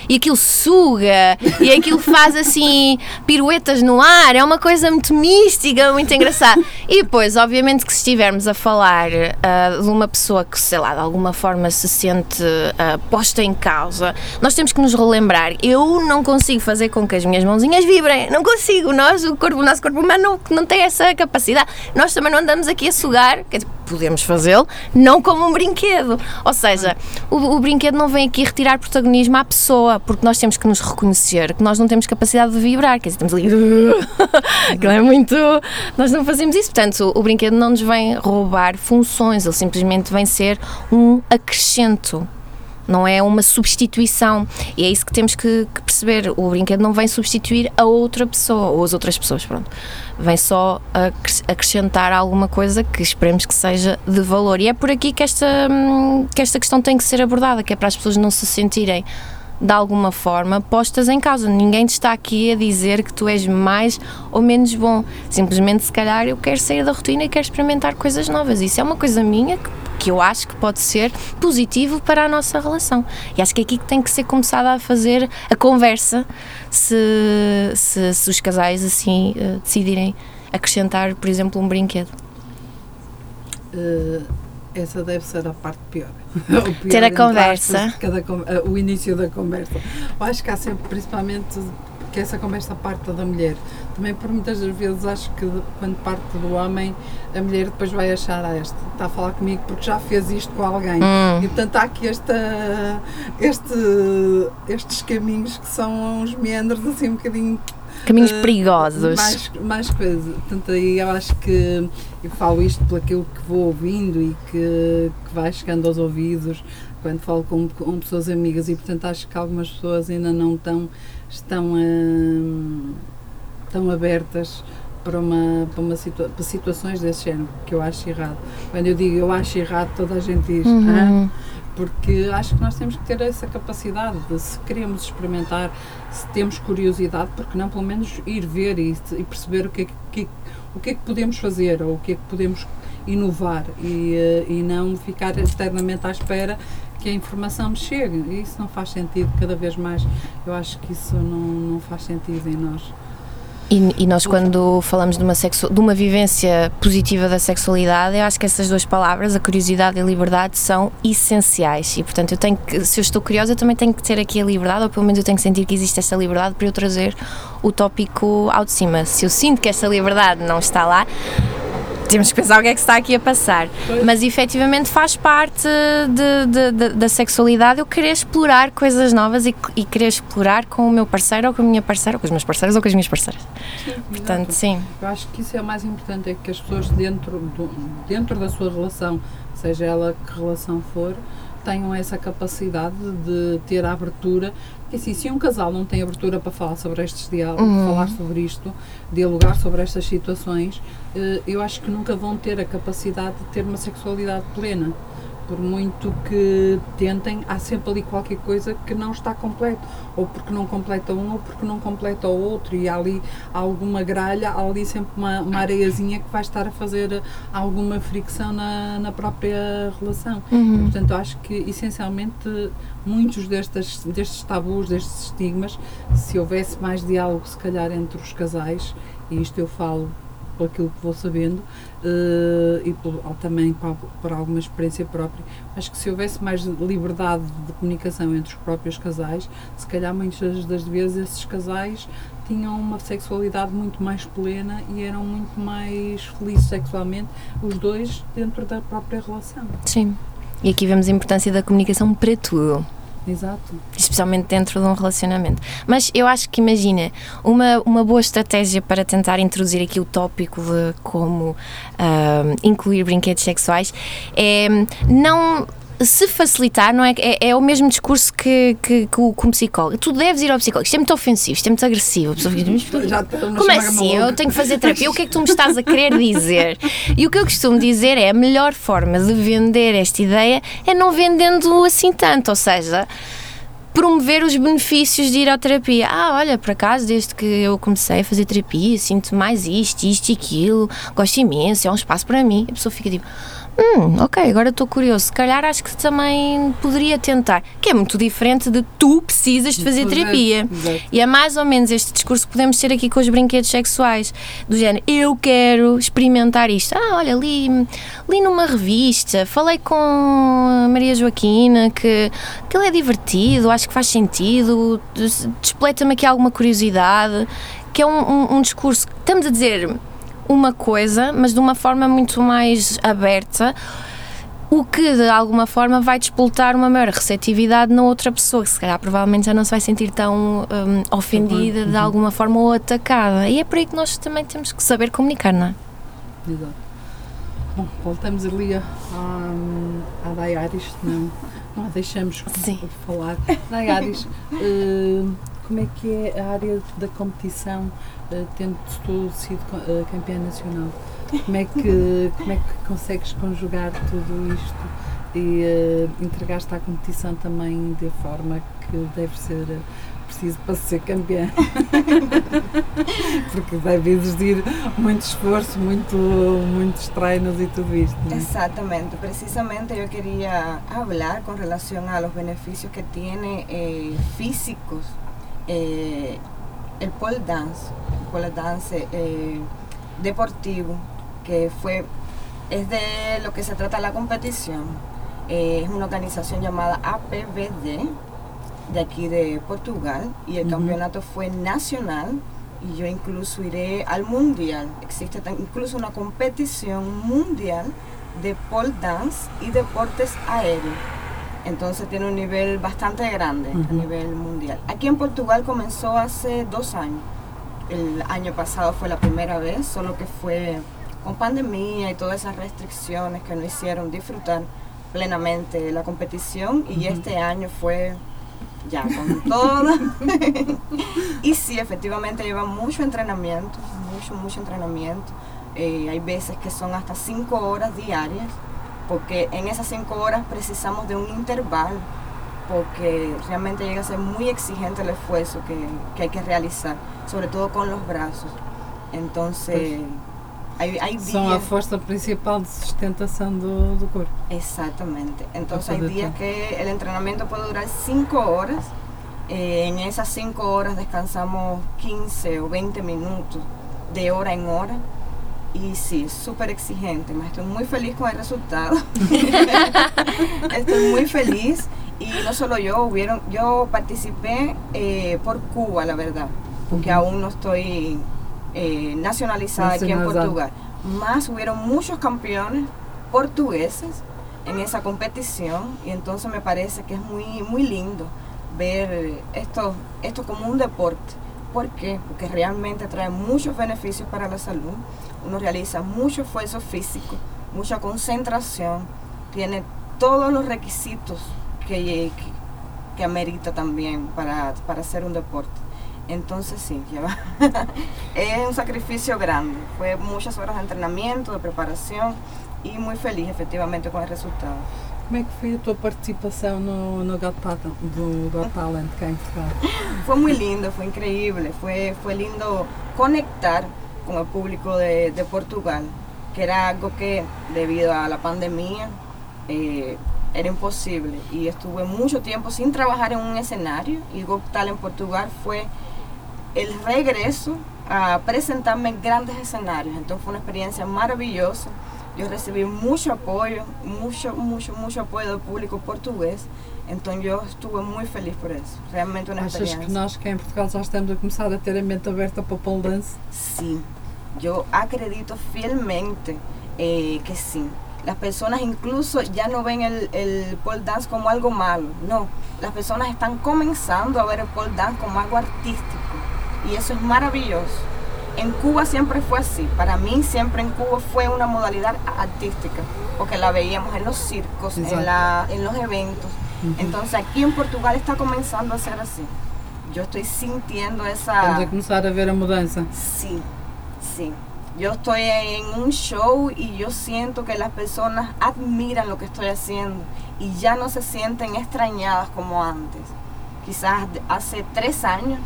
e aquilo suga e aquilo faz assim piruetas no ar, é uma coisa muito mística, muito engraçada. E depois, obviamente, que se estivermos a falar uh, de uma pessoa que, sei lá, de alguma forma se sente uh, posta em causa, nós temos que nos relembrar. Eu não consigo fazer com que as minhas mãozinhas vibrem, não consigo. Nós, o, corpo, o nosso corpo humano, não, não tem essa capacidade. Nós também não andamos aqui a sugar, quer dizer, podemos fazê-lo, não como um brinquedo. Ou seja, o, o, brinquedo não vem aqui retirar protagonismo à pessoa, porque nós temos que nos reconhecer que nós não temos capacidade de vibrar, quer dizer, estamos ali. Aquilo é muito. Nós não fazemos isso. Portanto, o, o brinquedo não nos vem roubar funções, ele simplesmente vem ser um acrescento não é uma substituição. E é isso que temos que, que, perceber. O brinquedo não vem substituir a outra pessoa, ou as outras pessoas, pronto vem só acrescentar alguma coisa que esperemos que seja de valor. E é por aqui que esta, hum, que esta questão tem que ser abordada, que é para as pessoas não se sentirem de alguma forma postas em causa. Ninguém te está aqui a dizer que tu és mais ou menos bom. Simplesmente, se calhar, eu quero sair da rotina e quero experimentar coisas novas. Isso é uma coisa minha que, que eu acho que pode ser positivo para a nossa relação. E acho que é aqui que tem que ser começada a fazer a conversa se, se, se os casais assim uh, decidirem acrescentar, por exemplo, um brinquedo. Uh, essa deve ser a parte pior. Ter a conversa. Cada, eh, o início da conversa. Eu acho que há sempre, principalmente, que essa conversa parte da mulher. Também por muitas vezes acho que quando parte do homem, a mulher depois vai achar, ah, este está a falar comigo porque já fez isto com alguém. Hum. E portanto há aqui esta, este, estes caminhos que são uns meandros assim um bocadinho caminhos uh, perigosos. Mais, mais coisa. Portanto, aí eu acho que eu falo isto pelo aquilo que vou ouvindo e que, que vai chegando aos ouvidos quando falo com, com pessoas amigas e portanto acho que algumas pessoas ainda não estão, estão, uh, estão abertas para, uma, para, uma situa para situações desse género, que eu acho errado. Quando eu digo eu acho errado, toda a gente diz. Uhum. Ah, porque acho que nós temos que ter essa capacidade de, se queremos experimentar, se temos curiosidade, porque não pelo menos ir ver e, e perceber o que, é que, o que é que podemos fazer ou o que é que podemos inovar e, eh, e não ficar eternamente à espera que a informação me chegue. Isso não faz sentido cada vez mais. Eu acho que isso não, não faz sentido em nós. E, e, nós, quando falamos de uma, sexu de uma vivência positiva da sexualidade, eu acho que essas duas palavras, a curiosidade e a liberdade, são essenciais. E, portanto, eu tenho que, se eu estou curiosa, eu também tenho que ter aqui a liberdade, ou pelo menos eu tenho que sentir que existe essa liberdade para eu trazer o tópico ao de cima. Se eu sinto que essa liberdade não está lá, temos que pensar o que é que está aqui a passar. Mas efetivamente faz parte de, de, de, da sexualidade eu querer explorar coisas novas e, e, querer explorar com o meu parceiro ou com a minha parceira, ou com os meus parceiros ou com as minhas parceiras. Sim, Portanto, sim. Eu acho que isso é o mais importante, é que as pessoas dentro, do, dentro da sua relação, seja ela que relação for, tenham essa capacidade de ter a abertura. Porque assim, se um casal não tem abertura para falar sobre estes diálogos, uhum. falar sobre isto, dialogar sobre estas situações, eh, eu acho que nunca vão ter a capacidade de ter uma sexualidade plena por muito que tentem, há sempre ali qualquer coisa que não está completo, ou porque não completa um, ou porque não completa o outro, e há ali alguma gralha, há ali sempre uma, uma areiazinha que vai estar a fazer alguma fricção na, na própria relação. Uhum. Portanto, acho que essencialmente muitos destes, destes tabus, destes estigmas, se houvesse mais diálogo, se calhar, entre os casais, e isto eu falo por aquilo que vou sabendo uh, e por, também por, alguma experiência própria. Acho que se houvesse mais liberdade de comunicação entre os próprios casais, se calhar muitas das vezes esses casais tinham uma sexualidade muito mais plena e eram muito mais felizes sexualmente, os dois dentro da própria relação. Sim. E aqui vemos a importância da comunicação para tudo. Exato. Especialmente dentro de um relacionamento. Mas eu acho que, imagina, uma, uma boa estratégia para tentar introduzir aqui o tópico de como uh, incluir brinquedos sexuais é não se facilitar, não é? É, é o mesmo discurso que, que, que, o, que psicólogo. Tu deves ir ao psicólogo. Isto é muito ofensivo, isto é muito agressivo. Como é assim? Eu tenho que fazer terapia. O que é que tu me estás a querer dizer? E o que eu costumo dizer é a melhor forma de vender esta ideia é não vendendo assim tanto. Ou seja, promover os benefícios de ir à terapia. Ah, olha, por acaso, desde que eu comecei a fazer terapia, sinto mais isto, isto e aquilo, gosto imenso, é um espaço para mim. A pessoa fica tipo, hum, ok, agora estou curioso. Se calhar acho que também poderia tentar. Que é muito diferente de tu precisas de fazer terapia. exato. E é mais ou menos este discurso que podemos ter aqui com os brinquedos sexuais. Do género, eu quero experimentar isto. Ah, olha, li, li numa revista, falei com a Maria Joaquina que aquilo é divertido, acho que faz sentido, des- despleta-me aqui alguma curiosidade. Que é um, um- um discurso que estamos a dizer uma coisa, mas de uma forma muito mais aberta, o que de alguma forma vai despoltar uma maior receptividade na outra pessoa, que se calhar provavelmente já não se vai sentir tão hum, ofendida de alguma forma ou atacada. E é por aí que nós também temos que saber comunicar, não é? Exato. Bom, voltamos ali a- à, à Dayaris, não, não a deixamos Sim. falar. Dayaris, eh, como é que é a área da competição, tendo tu sido eh, campeã nacional? Como é, que, como é que consegues conjugar tudo isto e eh, entregaste à competição também de forma que deve ser eh, preciso para ser campeã? Porque deve exigir muito esforço, muito, muitos treinos e tudo isto. não é? Exactamente, precisamente yo quería hablar con relación a los beneficios que tiene eh, físicos eh, el pole dance, el pole dance eh, deportivo, que fue, es de lo que se trata la competición. Eh, es una organización llamada APBD de aquí de Portugal y el campeonato fue nacional y yo incluso iré al mundial. Existe incluso una competición mundial de pole dance y deportes aéreos. Entonces tiene un nivel bastante grande a nivel mundial. Aquí en Portugal comenzó hace dos años. El año pasado fue la primera vez, solo que fue con pandemia y todas esas restricciones que no hicieron disfrutar plenamente la competición y este año fue ya con todo. y sí, efectivamente lleva mucho entrenamiento, mucho, mucho entrenamiento. Eh, hay veces que son hasta cinco horas diarias, porque en esas cinco horas precisamos de un intervalo, porque realmente llega a ser muy exigente el esfuerzo que, que hay que realizar, sobre todo con los brazos. Entonces, hay, hay São a días... força principal de sustentação do, do corpo. Exactamente. Entonces hay días que el entrenamiento puede durar 5 horas. Eh, en esas 5 horas descansamos 15 o 20 minutos de hora en hora. Y sí, súper exigente. mas Estoy muy feliz con el resultado. Estoy muy feliz. Y no solo yo, hubieron, yo participé eh, por Cuba, la verdad. Porque aún no estoy eh, nacionalizada aquí en. Portugal. Más hubieron muchos campeones portugueses en esa competición y entonces me parece que es muy, muy lindo ver esto, esto como un deporte. ¿Por qué? Porque realmente trae muchos beneficios para la salud. Uno realiza mucho esfuerzo físico, mucha concentración, tiene todos los requisitos que, que, que amerita también para, para hacer un deporte. Entonces sí, lleva es un sacrificio grande. Fue muchas horas de entrenamiento, de preparación y muy feliz efectivamente con el resultado. Como é que foi a tua participação no, no Got Talent, do Got Talent cá em Portugal? Fue muy lindo, fue increíble, fue, fue lindo conectar con el público de, de Portugal, que era algo que debido a la pandemia eh, era imposible. Y estuve mucho tiempo sin trabajar en un escenario y Got Talent Portugal fue el regreso a presentarme en grandes escenarios. Entonces fue una experiencia maravillosa. Yo recibí mucho apoyo, mucho, mucho, mucho apoyo del público portugués. Entonces yo estuve muy feliz por eso. Realmente una Achas experiencia. que nós cá em Portugal já estamos a começar a ter a mente aberta para o pole dance? Sí, yo acredito fielmente eh, que sí. Las personas incluso ya no ven el, el pole dance como algo malo, no. Las personas están comenzando a ver el pole dance como algo artístico y eso es maravilloso. En Cuba siempre fue así, para mí siempre en Cuba fue una modalidad artística, porque la veíamos en los circos, en, la, en los eventos. Entonces aquí en Portugal está comenzando a ser así. Yo estoy sintiendo esa... Estamos a começar a ver a mudança. Sí, sí. Yo estoy en un show y yo siento que las personas admiran lo que estoy haciendo y ya no se sienten extrañadas como antes. quizás hace tres años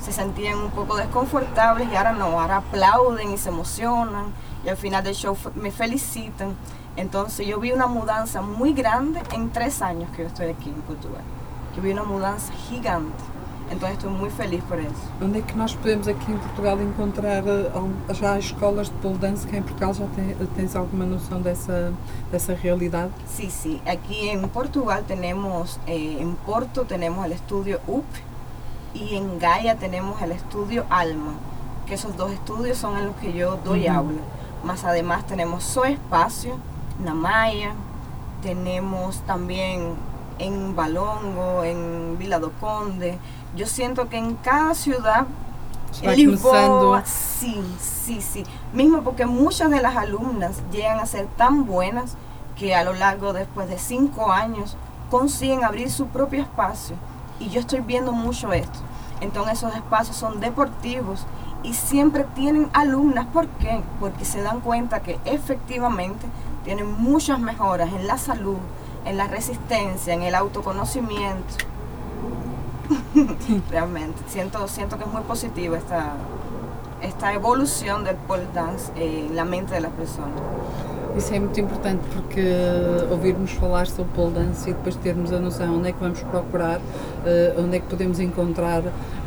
se sentían un poco desconfortables y ahora no, ahora aplauden y se emocionan y al final del show me felicitan. Entonces yo vi una mudanza muy grande en tres años que yo estoy aquí en Portugal. Yo vi una mudanza gigante. Entonces estoy muy feliz por eso. Onde é que nós podemos aqui em Portugal encontrar al- já escolas de pole dance que em Portugal já tem- tens alguma noção dessa, dessa realidade? Sí, sí. Aquí en Portugal tenemos, eh, en Porto tenemos el estudio UP y en Gaia tenemos el estudio Alma, que esos dos estudios son en los que yo doy aula. Más además tenemos So Espacio, Namaya, tenemos también en Balongo, en Vila do Conde. Yo siento que en cada ciudad Lisboa, começando. sí, sí, sí. Mismo porque muchas de las alumnas llegan a ser tan buenas que a lo largo, después de cinco años, consiguen abrir su propio espacio. Y yo estoy viendo mucho esto. Entonces esos espacios son deportivos y siempre tienen alumnas. ¿Por qué? Porque se dan cuenta que efectivamente tienen muchas mejoras en la salud, en la resistencia, en el autoconocimiento. Realmente, siento, siento que es muy positiva esta, esta evolución del pole dance en la mente de las personas. Isso é muito importante porque eh, ouvirmos falar sobre pole dance e depois termos a noção onde é que vamos procurar, eh, onde é que podemos encontrar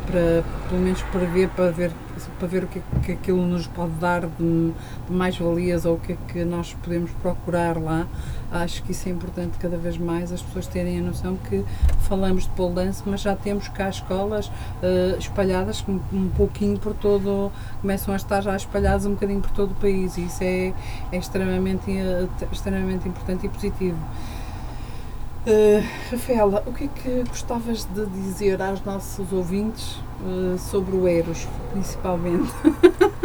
para pelo menos para ver, para ver, para ver o que, que aquilo nos pode dar de, de mais valias ou o que é que nós podemos procurar lá. Acho que isso é importante cada vez mais as pessoas terem a noção que falamos de pole dance, mas já temos cá escolas eh, espalhadas um, um pouquinho por todo, começam a estar já espalhadas um bocadinho por todo o país e isso é, é extremamente, eh, extremamente importante e positivo. Eh, Rafaela, o que é que gostavas de dizer aos nossos ouvintes eh, sobre o Eros, principalmente?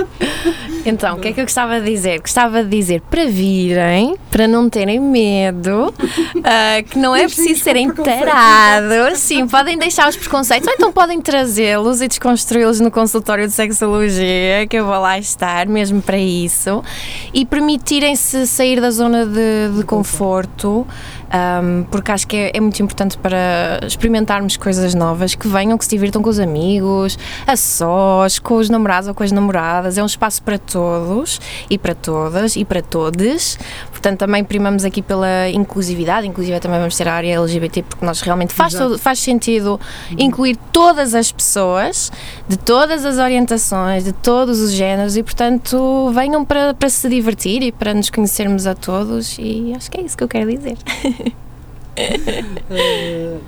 Então, o que é que eu gostava de dizer? Gostava de dizer para virem, para não terem medo, ah, que não é preciso serem tarados. Sim, podem deixar os preconceitos, ou então podem trazê-los e desconstruí-los no consultório de sexologia, que eu vou lá estar mesmo para isso, e permitirem-se sair da zona de, de conforto. Ahm, porque acho que é, é muito importante para experimentarmos coisas novas, que venham, que se divirtam com os amigos, a sós, com os namorados ou com as namoradas. É um espaço para todos e para todas e para todos. Portanto, também primamos aqui pela inclusividade, inclusive também vamos ter a área LGBT, porque nós realmente faz, todo- faz sentido incluir todas as pessoas, de todas as orientações, de todos os géneros, e portanto venham para, para se divertir e para nos conhecermos a todos, e acho que é isso que eu quero dizer. Eh,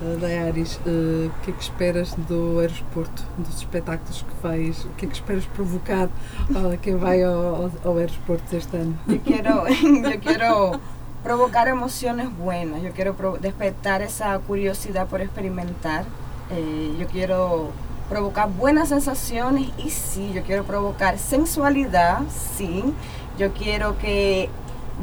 eh, Dayaris, eh, o que é que esperas do aeroporto, dos espetáculos que vais, o que é que esperas provocar a quem vai ao, ao, aeroporto este ano? Yo quiero, yo quiero provocar emociones buenas, yo quiero despertar esa curiosidad por experimentar, eh, yo quiero provocar buenas sensaciones y sí, yo quiero provocar sensualidad, sí, yo quiero que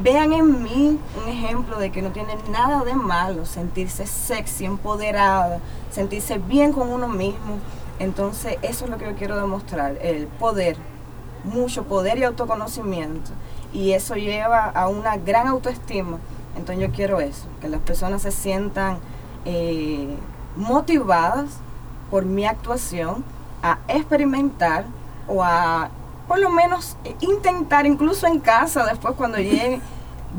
vean en mí un ejemplo de que no tiene nada de malo sentirse sexy, empoderada, sentirse bien con uno mismo. Entonces eso es lo que yo quiero demostrar, el poder, mucho poder y autoconocimiento. Y eso lleva a una gran autoestima. Entonces yo quiero eso, que las personas se sientan eh, motivadas por mi actuación a experimentar o a por lo menos intentar incluso en casa después cuando llegue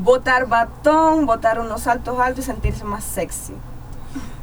botar batón, botar unos saltos altos y sentirse más sexy.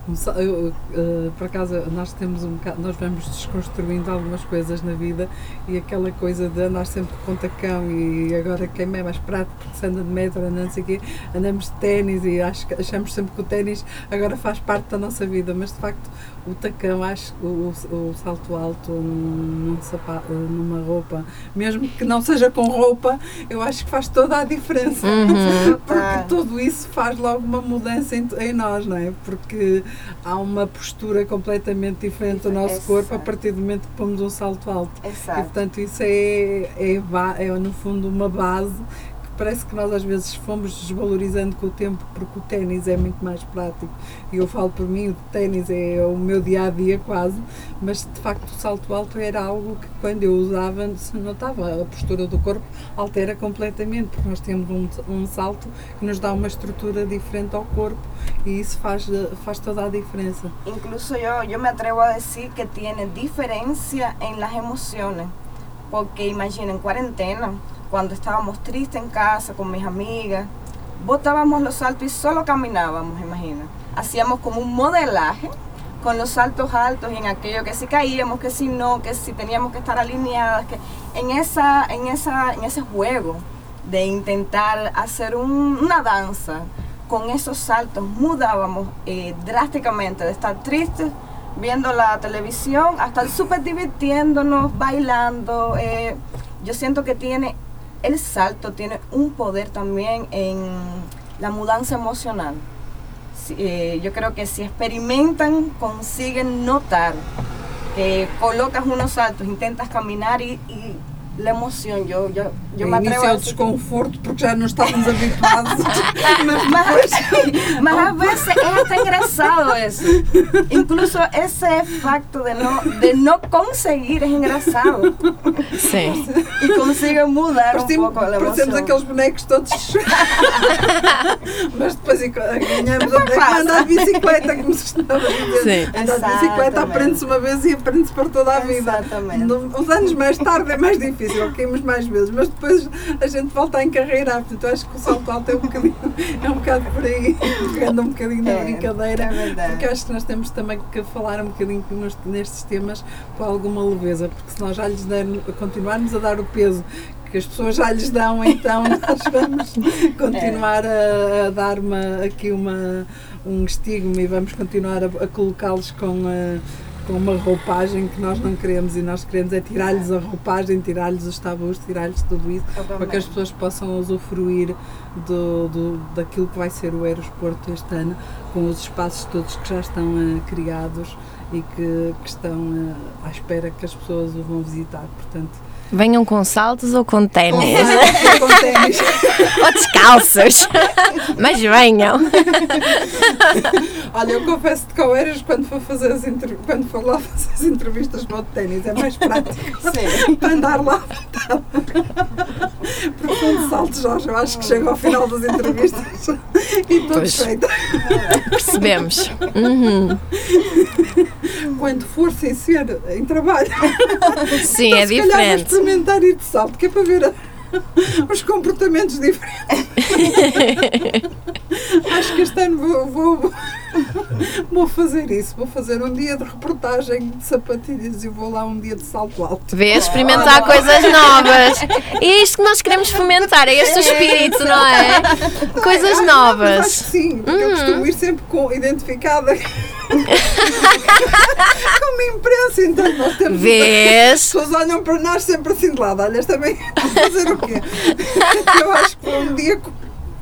Eh, por acaso nós temos um bocado, nós vamos desconstruindo algumas coisas na vida e aquela coisa de andar sempre com tacão e agora quem é mais prato porque se anda de metro, não sei o quê, andamos de ténis e acho, que- achamos sempre que o ténis agora faz parte da nossa vida, mas de facto o tacão, acho que o, o, o salto alto num, num sapato, numa roupa, mesmo que não seja com roupa, eu acho que faz toda a diferença. Uhum. Porque tudo isso faz logo uma mudança em, em nós, não é? Porque há uma postura completamente diferente do nosso Exato. corpo a partir do momento que pomos um salto alto. E Exacto. portanto isso é, é, é no fundo uma base parece que nós às vezes fomos desvalorizando com o tempo porque o ténis é muito mais prático. E eu falo por mim, o ténis é o meu dia a dia quase, mas de facto o salto alto era algo que quando eu usava se notava. A postura do corpo altera completamente, porque nós temos um, um salto que nos dá uma estrutura diferente ao corpo e isso faz, faz toda a diferença. Incluso yo, yo me atrevo a decir que tiene diferencia en las emociones, porque imagina en cuarentena, cuando estábamos tristes en casa con mis amigas, botábamos los saltos y solo caminábamos, imagina. Hacíamos como un modelaje con los saltos altos y en aquello que si caíamos, que si no, que si teníamos que estar alineadas, que en esa, en esa, en ese juego de intentar hacer un- una danza con esos saltos mudábamos eh, drásticamente de estar tristes viendo la televisión hasta estar súper divirtiéndonos, bailando. eh, yo siento que tiene, el salto tiene un poder también en la mudanza emocional. Eh, yo creo que si experimentan, consiguen notar que colocas unos saltos, intentas caminar y la emoción, yo, yo, yo me a atrevo início é a desconforto porque já não estávamos habituados. mas más a veces es hasta engrasado eso. Incluso ese facto de no, de no conseguir es engrasado. Sim. Y consigue mudar poco la parecemos aqueles bonecos todos. mas depois ganhamos a passa. andar de bicicleta, como se estava a dizer. Sim. Andar de bicicleta aprende-se uma vez e aprende-se para toda a vida. Exatamente. Uns anos mais tarde é mais difícil, caímos mais vezes, mas depois a gente volta a encarreirar. Portanto, eu acho que o salto alto é um bocadinho, é um bocado por aí, pegando um bocadinho na É, brincadeira. é. Porque acho que nós temos também que falar um bocadinho nos- nestes temas com alguma leveza, porque se nós já lhes dermos, continuarmos a dar o peso que as pessoas já lhes dão, então nós vamos continuar a, a dar uma, aqui uma, um estigma e vamos continuar a, a colocá-los com a com uma roupagem que nós não queremos e nós queremos é tirar-lhes a roupagem, tirar-lhes os tabus, tirar-lhes tudo isso para que as pessoas possam usufruir do, do, daquilo que vai ser o Eros Porto este ano, com os espaços todos que já estão eh, criados e que, que estão eh, à espera que as pessoas o vão visitar. Portanto, Venham com saltos ou com ténis. com ténis. ou descalços. Mas venham. Olha, eu confesso-te que ao Eros, quando for, fazer as quando for lá fazer as entrevistas para o ténis, é mais prático para andar lá à vontade. Porque com de saltos, Jorge, eu acho que chega ao final das entrevistas e estou desfeita. Percebemos. Uhum. Quando for sem ser em trabalho. Sim, Então, é diferente. Experimentar ir de salto, que é para ver a- os comportamentos diferentes. Acho que este ano vou, vou, vou fazer isso. Vou fazer um dia de reportagem de sapatilhas e vou lá um dia de salto alto. Vê, experimentar coisas novas. É isto que nós queremos fomentar, é este o espírito, não é? Coisas Mas acho novas. que sim, porque eu Hum. costumo ir sempre com, identificada como imprensa, então nós temos. As Vês? pessoas olham para nós sempre assim de lado. Olha, esta também fazer o quê? Eu acho que um dia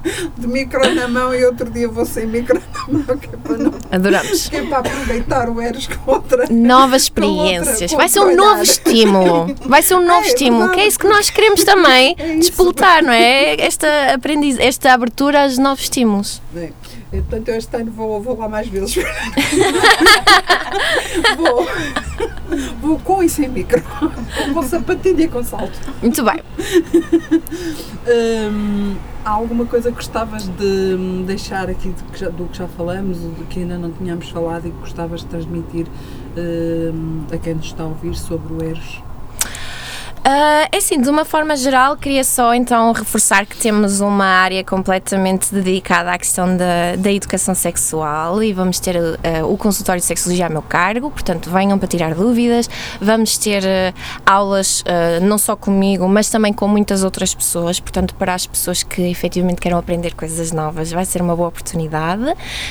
de micro na mão e outro dia vou sem micro na mão, que é para, não, Adoramos. que é para aproveitar o Eros com outra. Novas Com outra- experiências. com Vai ser um outro novo olhar. estímulo. Vai ser um novo É, estímulo, que é isso que nós queremos também É não é? Esta, aprendiz, esta abertura aos novos estímulos. É. Portanto, eu este ano vou, vou lá mais vezes. vou, vou com e sem micro. Com sapatilha e com salto. Muito bem. Hum, há alguma coisa que gostavas de hum, deixar aqui do que já, do que já falamos, do que ainda não tínhamos falado e que gostavas de transmitir hum, a quem nos está a ouvir sobre o Eros? Ah, é assim, de uma forma geral, queria só então reforçar que temos uma área completamente dedicada à questão da, da educação sexual e vamos ter ah, o consultório de sexologia a meu cargo, portanto venham para tirar dúvidas, vamos ter ah, aulas não só comigo, mas também com muitas outras pessoas, portanto para as pessoas que efetivamente queiram aprender coisas novas vai ser uma boa oportunidade.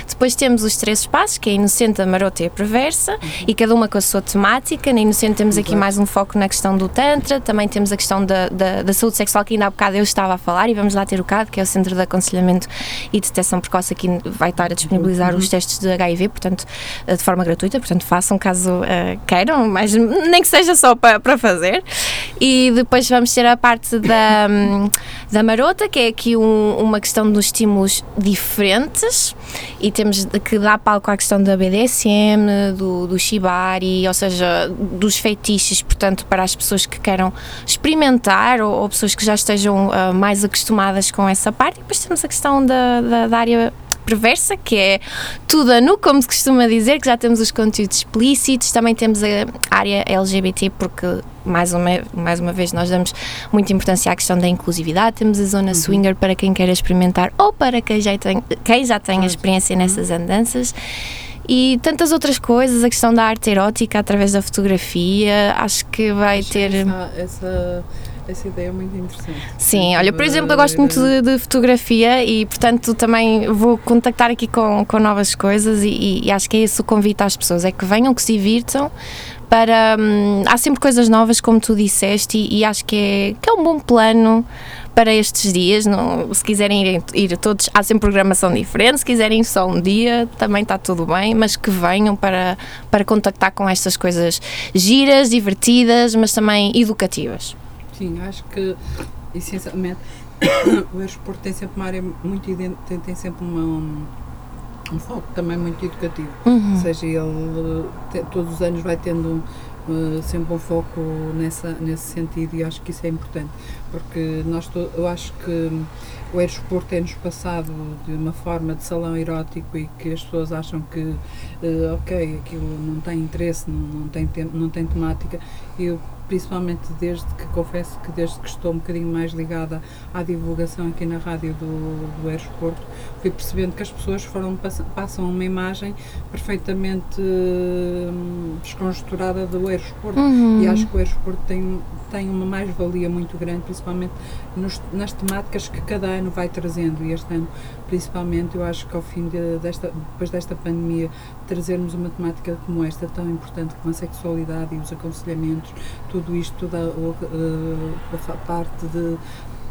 Depois temos os três espaços, que é a inocente, a marota e a perversa, e cada uma com a sua temática. Na inocente temos aqui mais um foco na questão do Tantra, também temos a questão da, da, da saúde sexual, que ainda há bocado eu estava a falar, e vamos lá ter o CAD, que é o Centro de Aconselhamento e Detecção Precoce, aqui vai estar a disponibilizar os testes de HIV, portanto, eh, de forma gratuita, portanto, façam caso eh, queiram, mas nem que seja só para, para fazer. E depois vamos ter a parte da, hum, da marota, que é aqui um- uma questão dos estímulos diferentes. E temos que dar palco à questão da BDSM, do, do shibari, ou seja, dos feitiços, portanto, para as pessoas que queiram experimentar ou, ou pessoas que já estejam ah, mais acostumadas com essa parte. E depois temos a questão da, da, da área perversa, que é tudo a nu, como se costuma dizer, que já temos os conteúdos explícitos, também temos a área LGBT, porque mais uma, mais uma vez nós damos muita importância à questão da inclusividade, temos a zona swinger para quem quer experimentar ou para quem já tem, quem já tem a experiência nessas andanças. E tantas outras coisas, a questão da arte erótica através da fotografia, acho que vai Acho ter. Essa, essa, essa ideia é muito interessante. Sim, olha, por exemplo, eu gosto muito de, de fotografia e, portanto, também vou contactar aqui com, com novas coisas e, e acho que é esse o convite às pessoas, é que venham, que se divirtam, para... hum, há sempre coisas novas, como tu disseste, e, e acho que é, que é um bom plano para estes dias, não, se quiserem ir, ir todos, há sempre programação diferente, se quiserem só um dia, também está tudo bem, mas que venham para, para contactar com estas coisas giras, divertidas, mas também educativas. Sim, acho que essencialmente o aeroporto tem sempre uma área muito tem, tem sempre uma, um, um foco também muito educativo. Uhum. Ou seja, ele te- todos os anos vai tendo uh, sempre um foco nessa, nesse sentido e acho que isso é importante, porque nós eu acho que o aeroporto tem-nos passado de uma forma de salão erótico e que as pessoas acham que uh, ok, aquilo não tem interesse, não, não, tem, não tem temática. Eu principalmente desde que confesso que desde que estou um bocadinho mais ligada à divulgação aqui na rádio do, do aeroporto, fui percebendo que as pessoas foram, passa- passam uma imagem perfeitamente hum, desconjunturada do aeroporto Uhum. e acho que o aeroporto tem, tem uma mais-valia muito grande, principalmente nos- nas temáticas que cada ano vai trazendo e este ano principalmente eu acho que ao fim de- desta, depois desta pandemia trazermos uma temática como esta tão importante como a sexualidade e os aconselhamentos, tudo isto, toda a, eh, parte de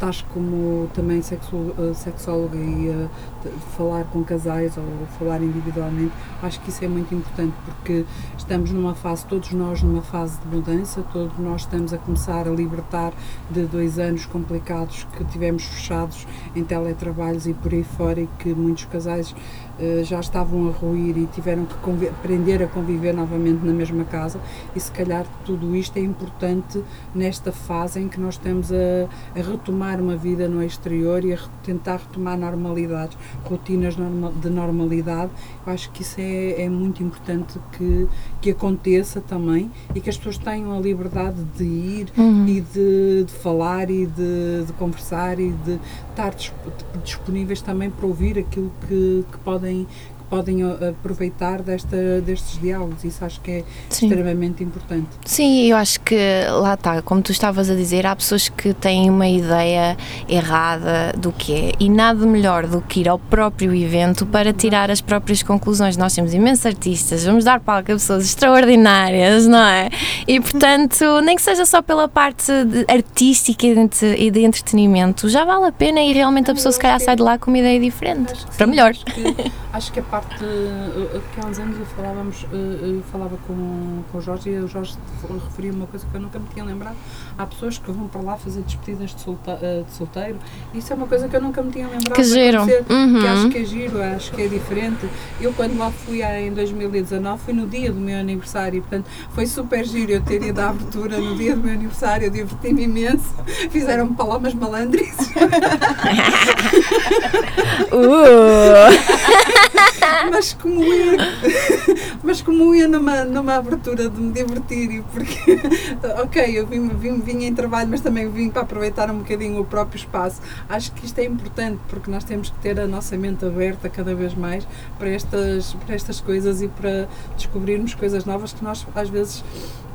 tais como também sexo, eh, sexóloga e de falar com casais ou falar individualmente, acho que isso é muito importante porque estamos numa fase, todos nós numa fase de mudança, todos nós estamos a começar a libertar de dois anos complicados que tivemos fechados em teletrabalhos e por aí fora e que muitos casais eh, já estavam a ruir e tiveram que aprender a conviver novamente na mesma casa. E se calhar tudo isto é importante nesta fase em que nós estamos a, a retomar uma vida no exterior e a tentar retomar normalidades, rotinas de normalidade. Eu acho que isso é, é muito importante que, que aconteça também e que as pessoas tenham a liberdade de ir Uhum. e de, de falar e de, de conversar e de estar disp- disponíveis também para ouvir aquilo que, que podem podem uh, aproveitar desta, destes diálogos. Isso acho que é Sim. extremamente importante. Sim, eu acho que lá está, como tu estavas a dizer, há pessoas que têm uma ideia errada do que é e nada melhor do que ir ao próprio evento para tirar as próprias conclusões. Nós temos imensos artistas, vamos dar palco a pessoas extraordinárias, não é? E portanto, nem que seja só pela parte artística e de, entre- de entretenimento, já vale a pena e realmente a pessoa se calhar sai de lá com uma ideia diferente, para sim, melhor. Acho que, acho que a parte uh, que há uns anos eu falávamos, eu falava com, com o Jorge e o Jorge referia uma coisa que eu nunca me tinha lembrado. Há pessoas que vão para lá fazer despedidas de, solta, uh, de solteiro. Isso é uma coisa que eu nunca me tinha lembrado. Que giro. Uhum. Que acho que é giro, acho que é diferente. Eu quando lá fui em 2019 foi no dia do meu aniversário, portanto foi super giro eu ter ido à abertura no dia do meu aniversário, eu diverti-me imenso. Fizeram-me palomas malandrices. Uh! mas como ia, mas como ia numa, numa abertura de me divertir porque, ok, eu vim, vim, vim em trabalho, mas também vim para aproveitar um bocadinho o próprio espaço. Acho que isto é importante porque nós temos que ter a nossa mente aberta cada vez mais para estas, para estas coisas e para descobrirmos coisas novas que nós às vezes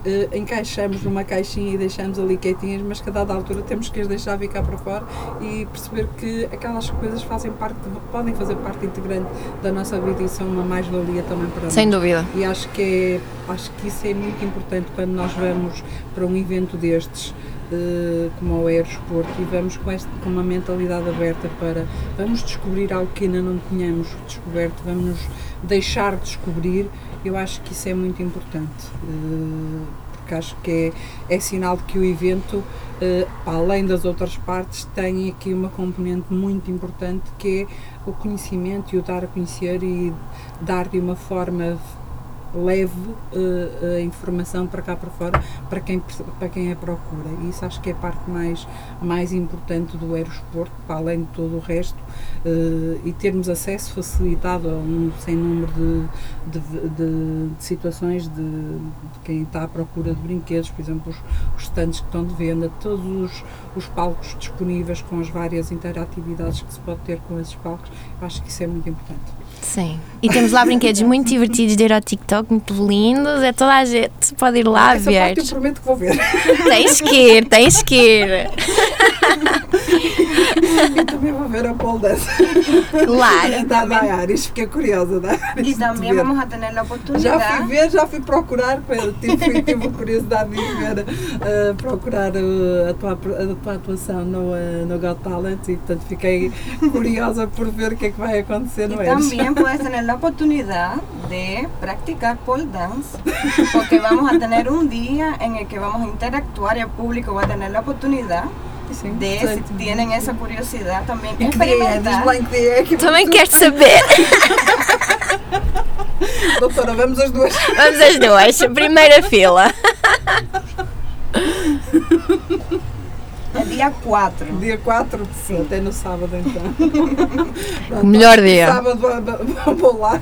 eh, encaixamos numa caixinha e deixamos ali quietinhas, mas que a dada altura temos que as deixar ficar para fora e perceber que aquelas coisas fazem parte, podem fazer parte integrante da nossa vida e são uma mais-valia também para Sem nós. dúvida. E acho que, é, acho que isso é muito importante quando nós vamos para um evento destes, eh, como o Aerosporto, e vamos com, este, com uma mentalidade aberta para vamos descobrir algo que ainda não tínhamos descoberto, vamos nos deixar descobrir. Eu acho que isso é muito importante. eh, porque acho que é, é sinal de que o evento, eh, além das outras partes, tem aqui uma componente muito importante que é o conhecimento e o dar a conhecer e dar de uma forma leve uh, a informação para cá para fora para quem, para quem a procura. E isso acho que é a parte mais, mais importante do aeroporto, para além de todo o resto, uh, e termos acesso facilitado a um sem número de, de, de, de situações de, de, quem está à procura de brinquedos, por exemplo, os, os stands que estão de venda, todos os, os palcos disponíveis com as várias interatividades que se pode ter com esses palcos, acho que isso é muito importante. Sim. E temos lá brinquedos muito divertidos de ir ao TikTok, muito lindos. É toda a gente pode ir lá Essa ver. Parte eu prometo que vou ver. Tens que ir, tens que ir. e também vou ver a pole dance. Claro. Da Daiaris, fiquei curiosa. Da Y también vamos a tener la Já oportunidad. fui ver, já fui procurar, tive, tive, curiosidade de ir ver, uh, procurar uh, a, tua, a tua atuação no, uh, no Got Talent e portanto fiquei curiosa por ver o que é que vai acontecer no Eres. también puedes tener la oportunidad de practicar pole dance, porque vamos a tener un día en el que vamos a interactuar y el público va a tener la oportunidad de, si tienen esa curiosidad también, experimentar. Também quero saber. Doutora, vamos as duas. Vamos as duas. Primeira fila. El día 4. Dia 4, sim, até no sábado então. Pronto, Melhor dia. Sábado vou- lá.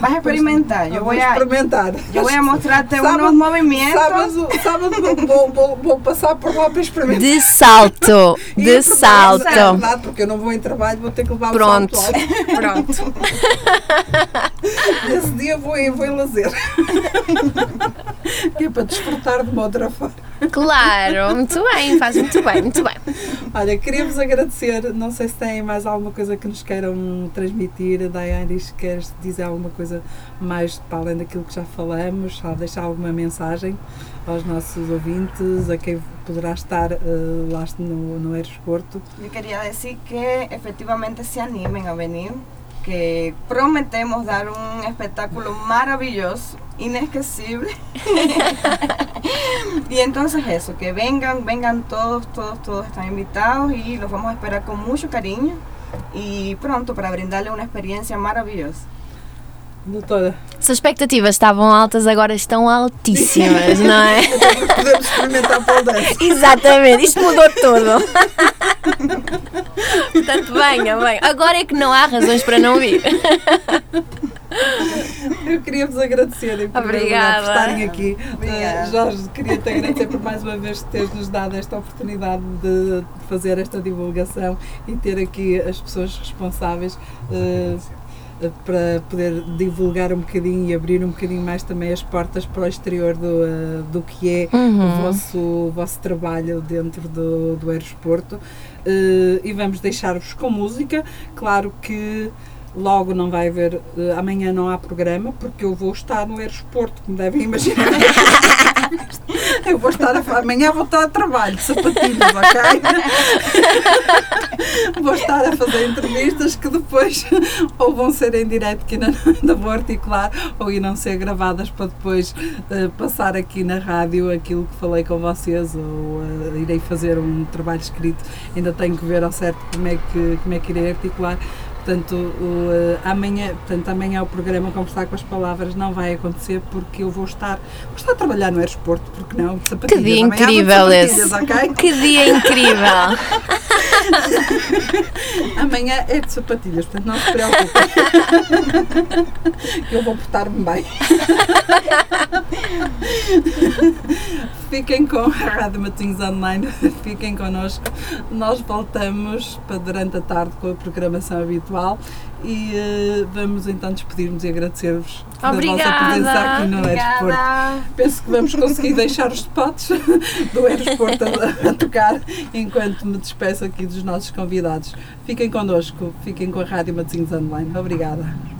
Vas a experimentar. Yo Vou voy a, experimentar. yo voy a mostrarte Sábado- unos movimientos. Sábado, sábado vou, vou, vou passar por lá para experimentar. De salto. De é salto. verdade, porque eu não vou em trabalho, vou ter que levar Pronto. o salto alto. Pronto. Nesse dia vou em, vou em lazer. que é para desfrutar de uma outra forma. Claro, muito bem, faz muito bem, muito bem. Olha, queria-vos agradecer. Não sei se têm mais alguma coisa que nos queiram transmitir. Daianis, queres dizer alguma coisa mais para além daquilo que já falamos? Só deixar alguma mensagem aos nossos ouvintes, a quem poderá estar eh, lá no, no aeroporto? Yo quería decir que efectivamente se animen a venir, que prometemos dar un espectáculo maravilloso, inesquecible. y entonces eso, que vengan, vengan todos, todos, todos están invitados y los vamos a esperar con mucho cariño y pronto para brindarle una experiencia maravillosa. Doutora, Se as expectativas estavam altas, agora estão altíssimas, não é? podemos experimentar pole dance. Exatamente, isto mudou tudo. Portanto, venha, venha. Agora é que não há razões para não vir. Eu queria vos agradecer em lugar, por Obrigada. estarem aqui. Obrigada. Uh, Jorge, queria te agradecer por mais uma vez teres-nos dado esta oportunidade de fazer esta divulgação e ter aqui as pessoas responsáveis. uh, para poder divulgar um bocadinho e abrir um bocadinho mais também as portas para o exterior do, uh, do que é Uhum. o, vosso, o vosso trabalho dentro do, do aeroporto. Uh, e vamos deixar-vos com música. Claro que logo não vai haver, uh, amanhã não há programa, porque eu vou estar no aeroporto, como devem imaginar. eu vou estar a, amanhã vou estar a trabalho, de sapatilhos, ok? vou estar a fazer entrevistas que depois ou vão ser em direto que ainda, ainda vou articular ou irão ser gravadas para depois uh, passar aqui na rádio aquilo que falei com vocês ou uh, irei fazer um trabalho escrito ainda tenho que ver ao certo como é que, como é que irei articular Portanto, o, uh, amanhã, portanto, amanhã o programa Conversar com as Palavras não vai acontecer porque eu vou estar, vou estar a trabalhar no aeroporto, porque não? Que dia incrível esse. sapatilhas, ok? Que dia incrível. Amanhã é de sapatilhas, portanto não se preocupem. que eu vou portar-me bem. Fiquem com a Rádio Matinhos Online, fiquem connosco. Nós voltamos para durante a tarde com a programação habitual e eh, vamos então despedir-nos e agradecer-vos pela vossa presença aqui no aeroporto. Penso que vamos conseguir deixar os spots do aeroporto a, a tocar enquanto me despeço aqui dos nossos convidados. Fiquem connosco, fiquem com a Rádio Matosinhos Online. Obrigada.